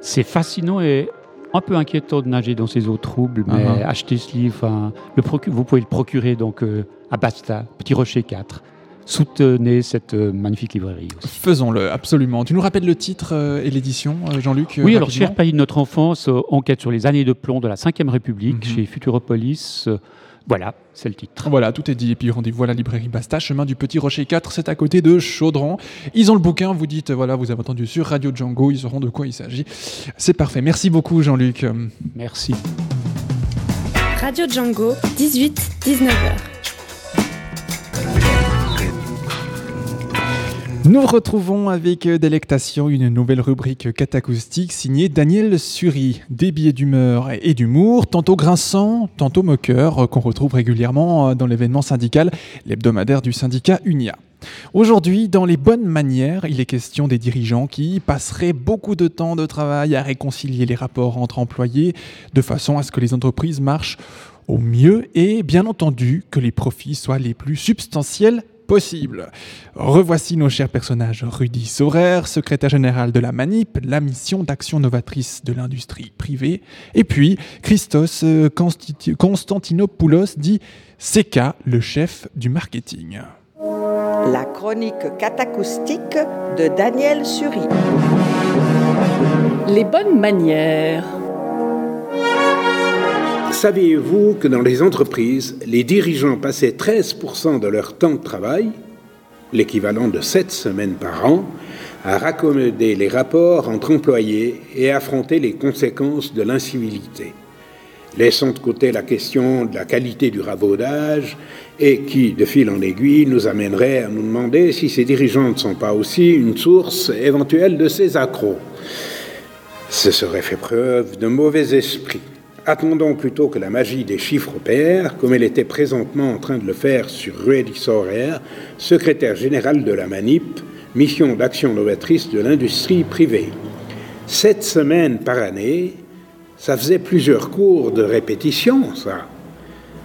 C: C'est fascinant et un peu inquiétant de nager dans ces eaux troubles, mais
A: Uh-huh.
C: achetez ce livre, le vous pouvez le procurer donc euh, à Basta, Petit Rocher 4. Soutenez cette euh, magnifique librairie.
A: Faisons-le, absolument. Tu nous rappelles le titre euh, et l'édition, euh, Jean-Luc
C: Oui, alors Cher pays de notre enfance, enquête sur les années de plomb de la Ve République
A: Mhm.
C: chez Futuropolis. Voilà, c'est le titre.
A: Voilà, tout est dit. Et puis rendez-vous à la librairie Basta, chemin du Petit Rocher 4, c'est à côté de Chaudron. Ils ont le bouquin, vous dites, voilà, vous avez entendu sur Radio Django, ils sauront de quoi il s'agit. C'est parfait. Merci beaucoup, Jean-Luc.
C: Merci.
D: Radio Django, 18-19h.
A: Nous retrouvons avec euh, délectation une nouvelle rubrique catacoustique signée Daniel Suri. Des billets d'humeur et d'humour, tantôt grinçants, tantôt moqueurs, euh, qu'on retrouve régulièrement euh, dans l'événement syndical, l'hebdomadaire du syndicat UNIA. Aujourd'hui, dans les bonnes manières, il est question des dirigeants qui passeraient beaucoup de temps de travail à réconcilier les rapports entre employés de façon à ce que les entreprises marchent au mieux et bien entendu que les profits soient les plus substantiels Revoici nos chers personnages Rudy Saurer, secrétaire général de la MANIP, la mission d'action novatrice de l'industrie privée, et puis Christos euh, Constanti- Constantinopoulos dit CK, le chef du marketing.
R: La chronique catacoustique de Daniel Suri.
S: Les bonnes manières.
T: Saviez-vous que dans les entreprises, les dirigeants passaient 13% de leur temps de travail, l'équivalent de 7 semaines par an, à raccommoder les rapports entre employés et affronter les conséquences de l'incivilité? Laissons de côté la question de la qualité du rabaudage et qui, de fil en aiguille, nous amènerait à nous demander si ces dirigeants ne sont pas aussi une source éventuelle de ces accros. Ce serait fait preuve de mauvais esprit. Attendons plutôt que la magie des chiffres opère, comme elle était présentement en train de le faire sur Ruedi Sorer, secrétaire général de la MANIP, mission d'action novatrice de l'industrie privée. Sept semaines par année, ça faisait plusieurs cours de répétition, ça.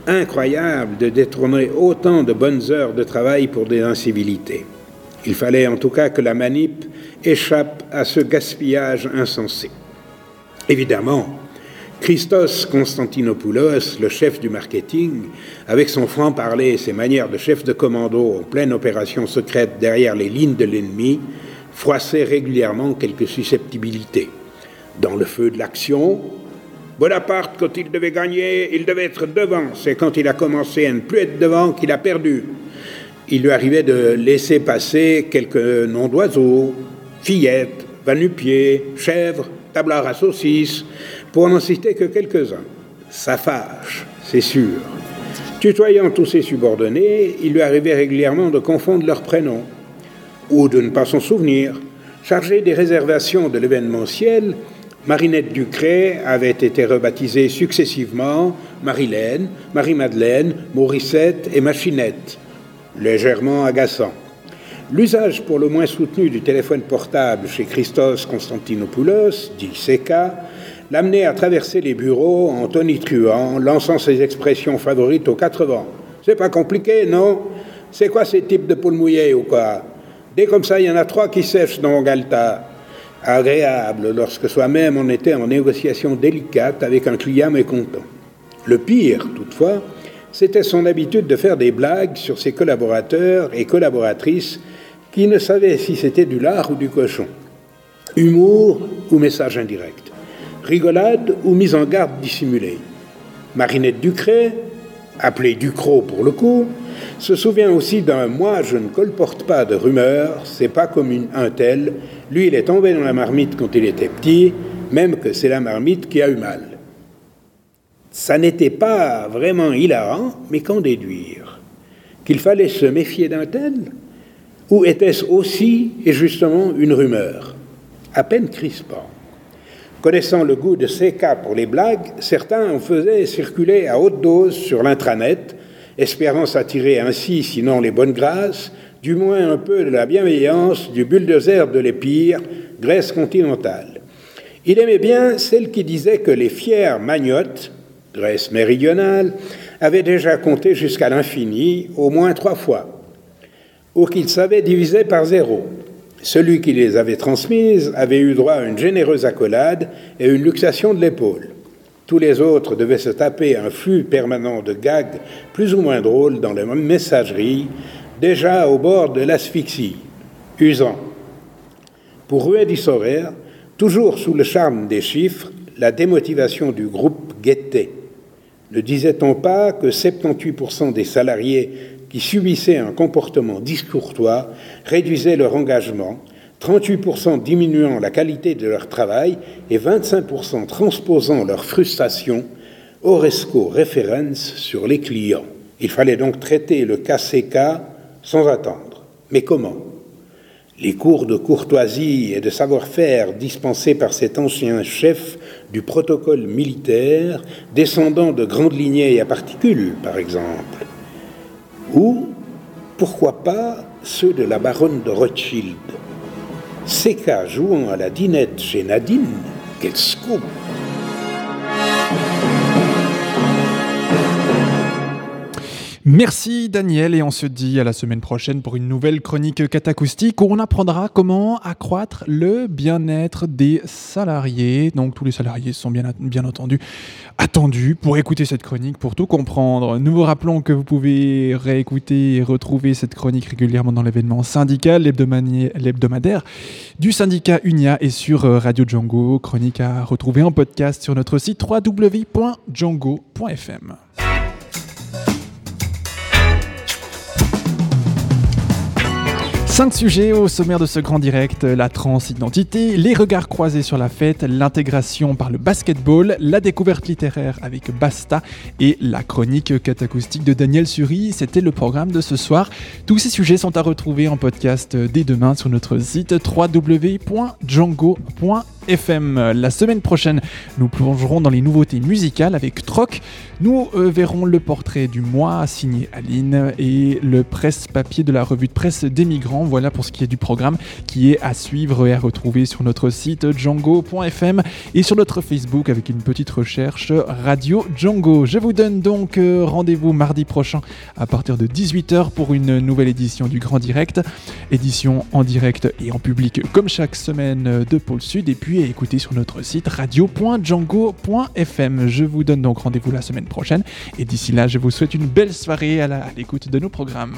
T: Incroyable de détourner autant de bonnes heures de travail pour des incivilités. Il fallait en tout cas que la manip échappe à ce gaspillage insensé. Évidemment, Christos Constantinopoulos, le chef du marketing, avec son franc-parler et ses manières de chef de commando en pleine opération secrète derrière les lignes de l'ennemi, froissait régulièrement quelques susceptibilités. Dans le feu de l'action, Bonaparte, quand il devait gagner, il devait être devant. C'est quand il a commencé à ne plus être devant qu'il a perdu. Il lui arrivait de laisser passer quelques noms d'oiseaux, fillettes, vanupiers, chèvres, tablard à saucisses, pour n'en citer que quelques-uns. Ça fâche, c'est sûr. Tutoyant tous ses subordonnés, il lui arrivait régulièrement de confondre leurs prénoms, ou de ne pas s'en souvenir. Chargé des réservations de l'événementiel, Marinette Ducré avait été rebaptisée successivement Marilène, Marie-Madeleine, Mauricette et Machinette, légèrement agaçant. L'usage pour le moins soutenu du téléphone portable chez Christos Constantinopoulos, dit CK, l'amenait à traverser les bureaux en tonitruant, lançant ses expressions favorites aux quatre vents. C'est pas compliqué, non? C'est quoi ces types de poules mouillées ou quoi? Dès comme ça, il y en a trois qui sèchent dans Galta. Agréable lorsque soi-même on était en négociation délicate avec un client mécontent. Le pire, toutefois, c'était son habitude de faire des blagues sur ses collaborateurs et collaboratrices qui ne savaient si c'était du lard ou du cochon. Humour ou message indirect. Rigolade ou mise en garde dissimulée. Marinette Ducré, appelée Ducrot pour le coup, se souvient aussi d'un moi je ne colporte pas de rumeurs, c'est pas comme un tel, lui il est tombé dans la marmite quand il était petit, même que c'est la marmite qui a eu mal. Ça n'était pas vraiment hilarant, mais qu'en déduire Qu'il fallait se méfier d'un tel Ou était-ce aussi et justement une rumeur? À peine crispant. Connaissant le goût de cas pour les blagues, certains en faisaient circuler à haute dose sur l'intranet, espérant s'attirer ainsi, sinon les bonnes grâces, du moins un peu de la bienveillance du bulldozer de l'Épire, Grèce continentale. Il aimait bien celle qui disait que les fières magnottes, Grèce méridionale, avaient déjà compté jusqu'à l'infini au moins trois fois, ou qu'ils savaient diviser par zéro. Celui qui les avait transmises avait eu droit à une généreuse accolade et une luxation de l'épaule. Tous les autres devaient se taper un flux permanent de gags plus ou moins drôles dans les messageries, déjà au bord de l'asphyxie, usant. Pour Ruedi Sorer, toujours sous le charme des chiffres, la démotivation du groupe guettait. Ne disait-on pas que 78% des salariés qui subissaient un comportement discourtois réduisaient leur engagement, 38% diminuant la qualité de leur travail et 25% transposant leur frustration au resco référence sur les clients. Il fallait donc traiter le KCK sans attendre. Mais comment? Les cours de courtoisie et de savoir-faire dispensés par cet ancien chef du protocole militaire, descendant de grandes lignées à particules, par exemple. Ou, pourquoi pas, ceux de la baronne de Rothschild. Ces cas jouant à la dinette chez Nadine, quel scoop
A: Merci Daniel et on se dit à la semaine prochaine pour une nouvelle chronique catacoustique où on apprendra comment accroître le bien-être des salariés. Donc tous les salariés sont bien, entendu attendus pour écouter cette chronique, pour tout comprendre. Nous vous rappelons que vous pouvez réécouter et retrouver cette chronique régulièrement dans l'événement syndical, l'hebdomadaire du syndicat Unia et sur Radio Django. Chronique à retrouver en podcast sur notre site www.django.fm. Cinq sujets au sommaire de ce grand direct, la transidentité, les regards croisés sur la fête, l'intégration par le basketball, la découverte littéraire avec Basta et la chronique catacoustique de Daniel Suri. C'était le programme de ce soir. Tous ces sujets sont à retrouver en podcast dès demain sur notre site www.django.fr. FM. La semaine prochaine, nous plongerons dans les nouveautés musicales avec Troc. Nous euh, verrons le portrait du mois signé Aline et le presse-papier de la revue de presse des migrants. Voilà pour ce qui est du programme qui est à suivre et à retrouver sur notre site django.fm et sur notre Facebook avec une petite recherche Radio Django. Je vous donne donc euh, rendez-vous mardi prochain à partir de 18h pour une nouvelle édition du Grand Direct. Édition en direct et en public comme chaque semaine de Pôle Sud et puis à écouter sur notre site radio.django.fm. Je vous donne donc rendez-vous la semaine prochaine et d'ici là, je vous souhaite une belle soirée à l'écoute de nos programmes.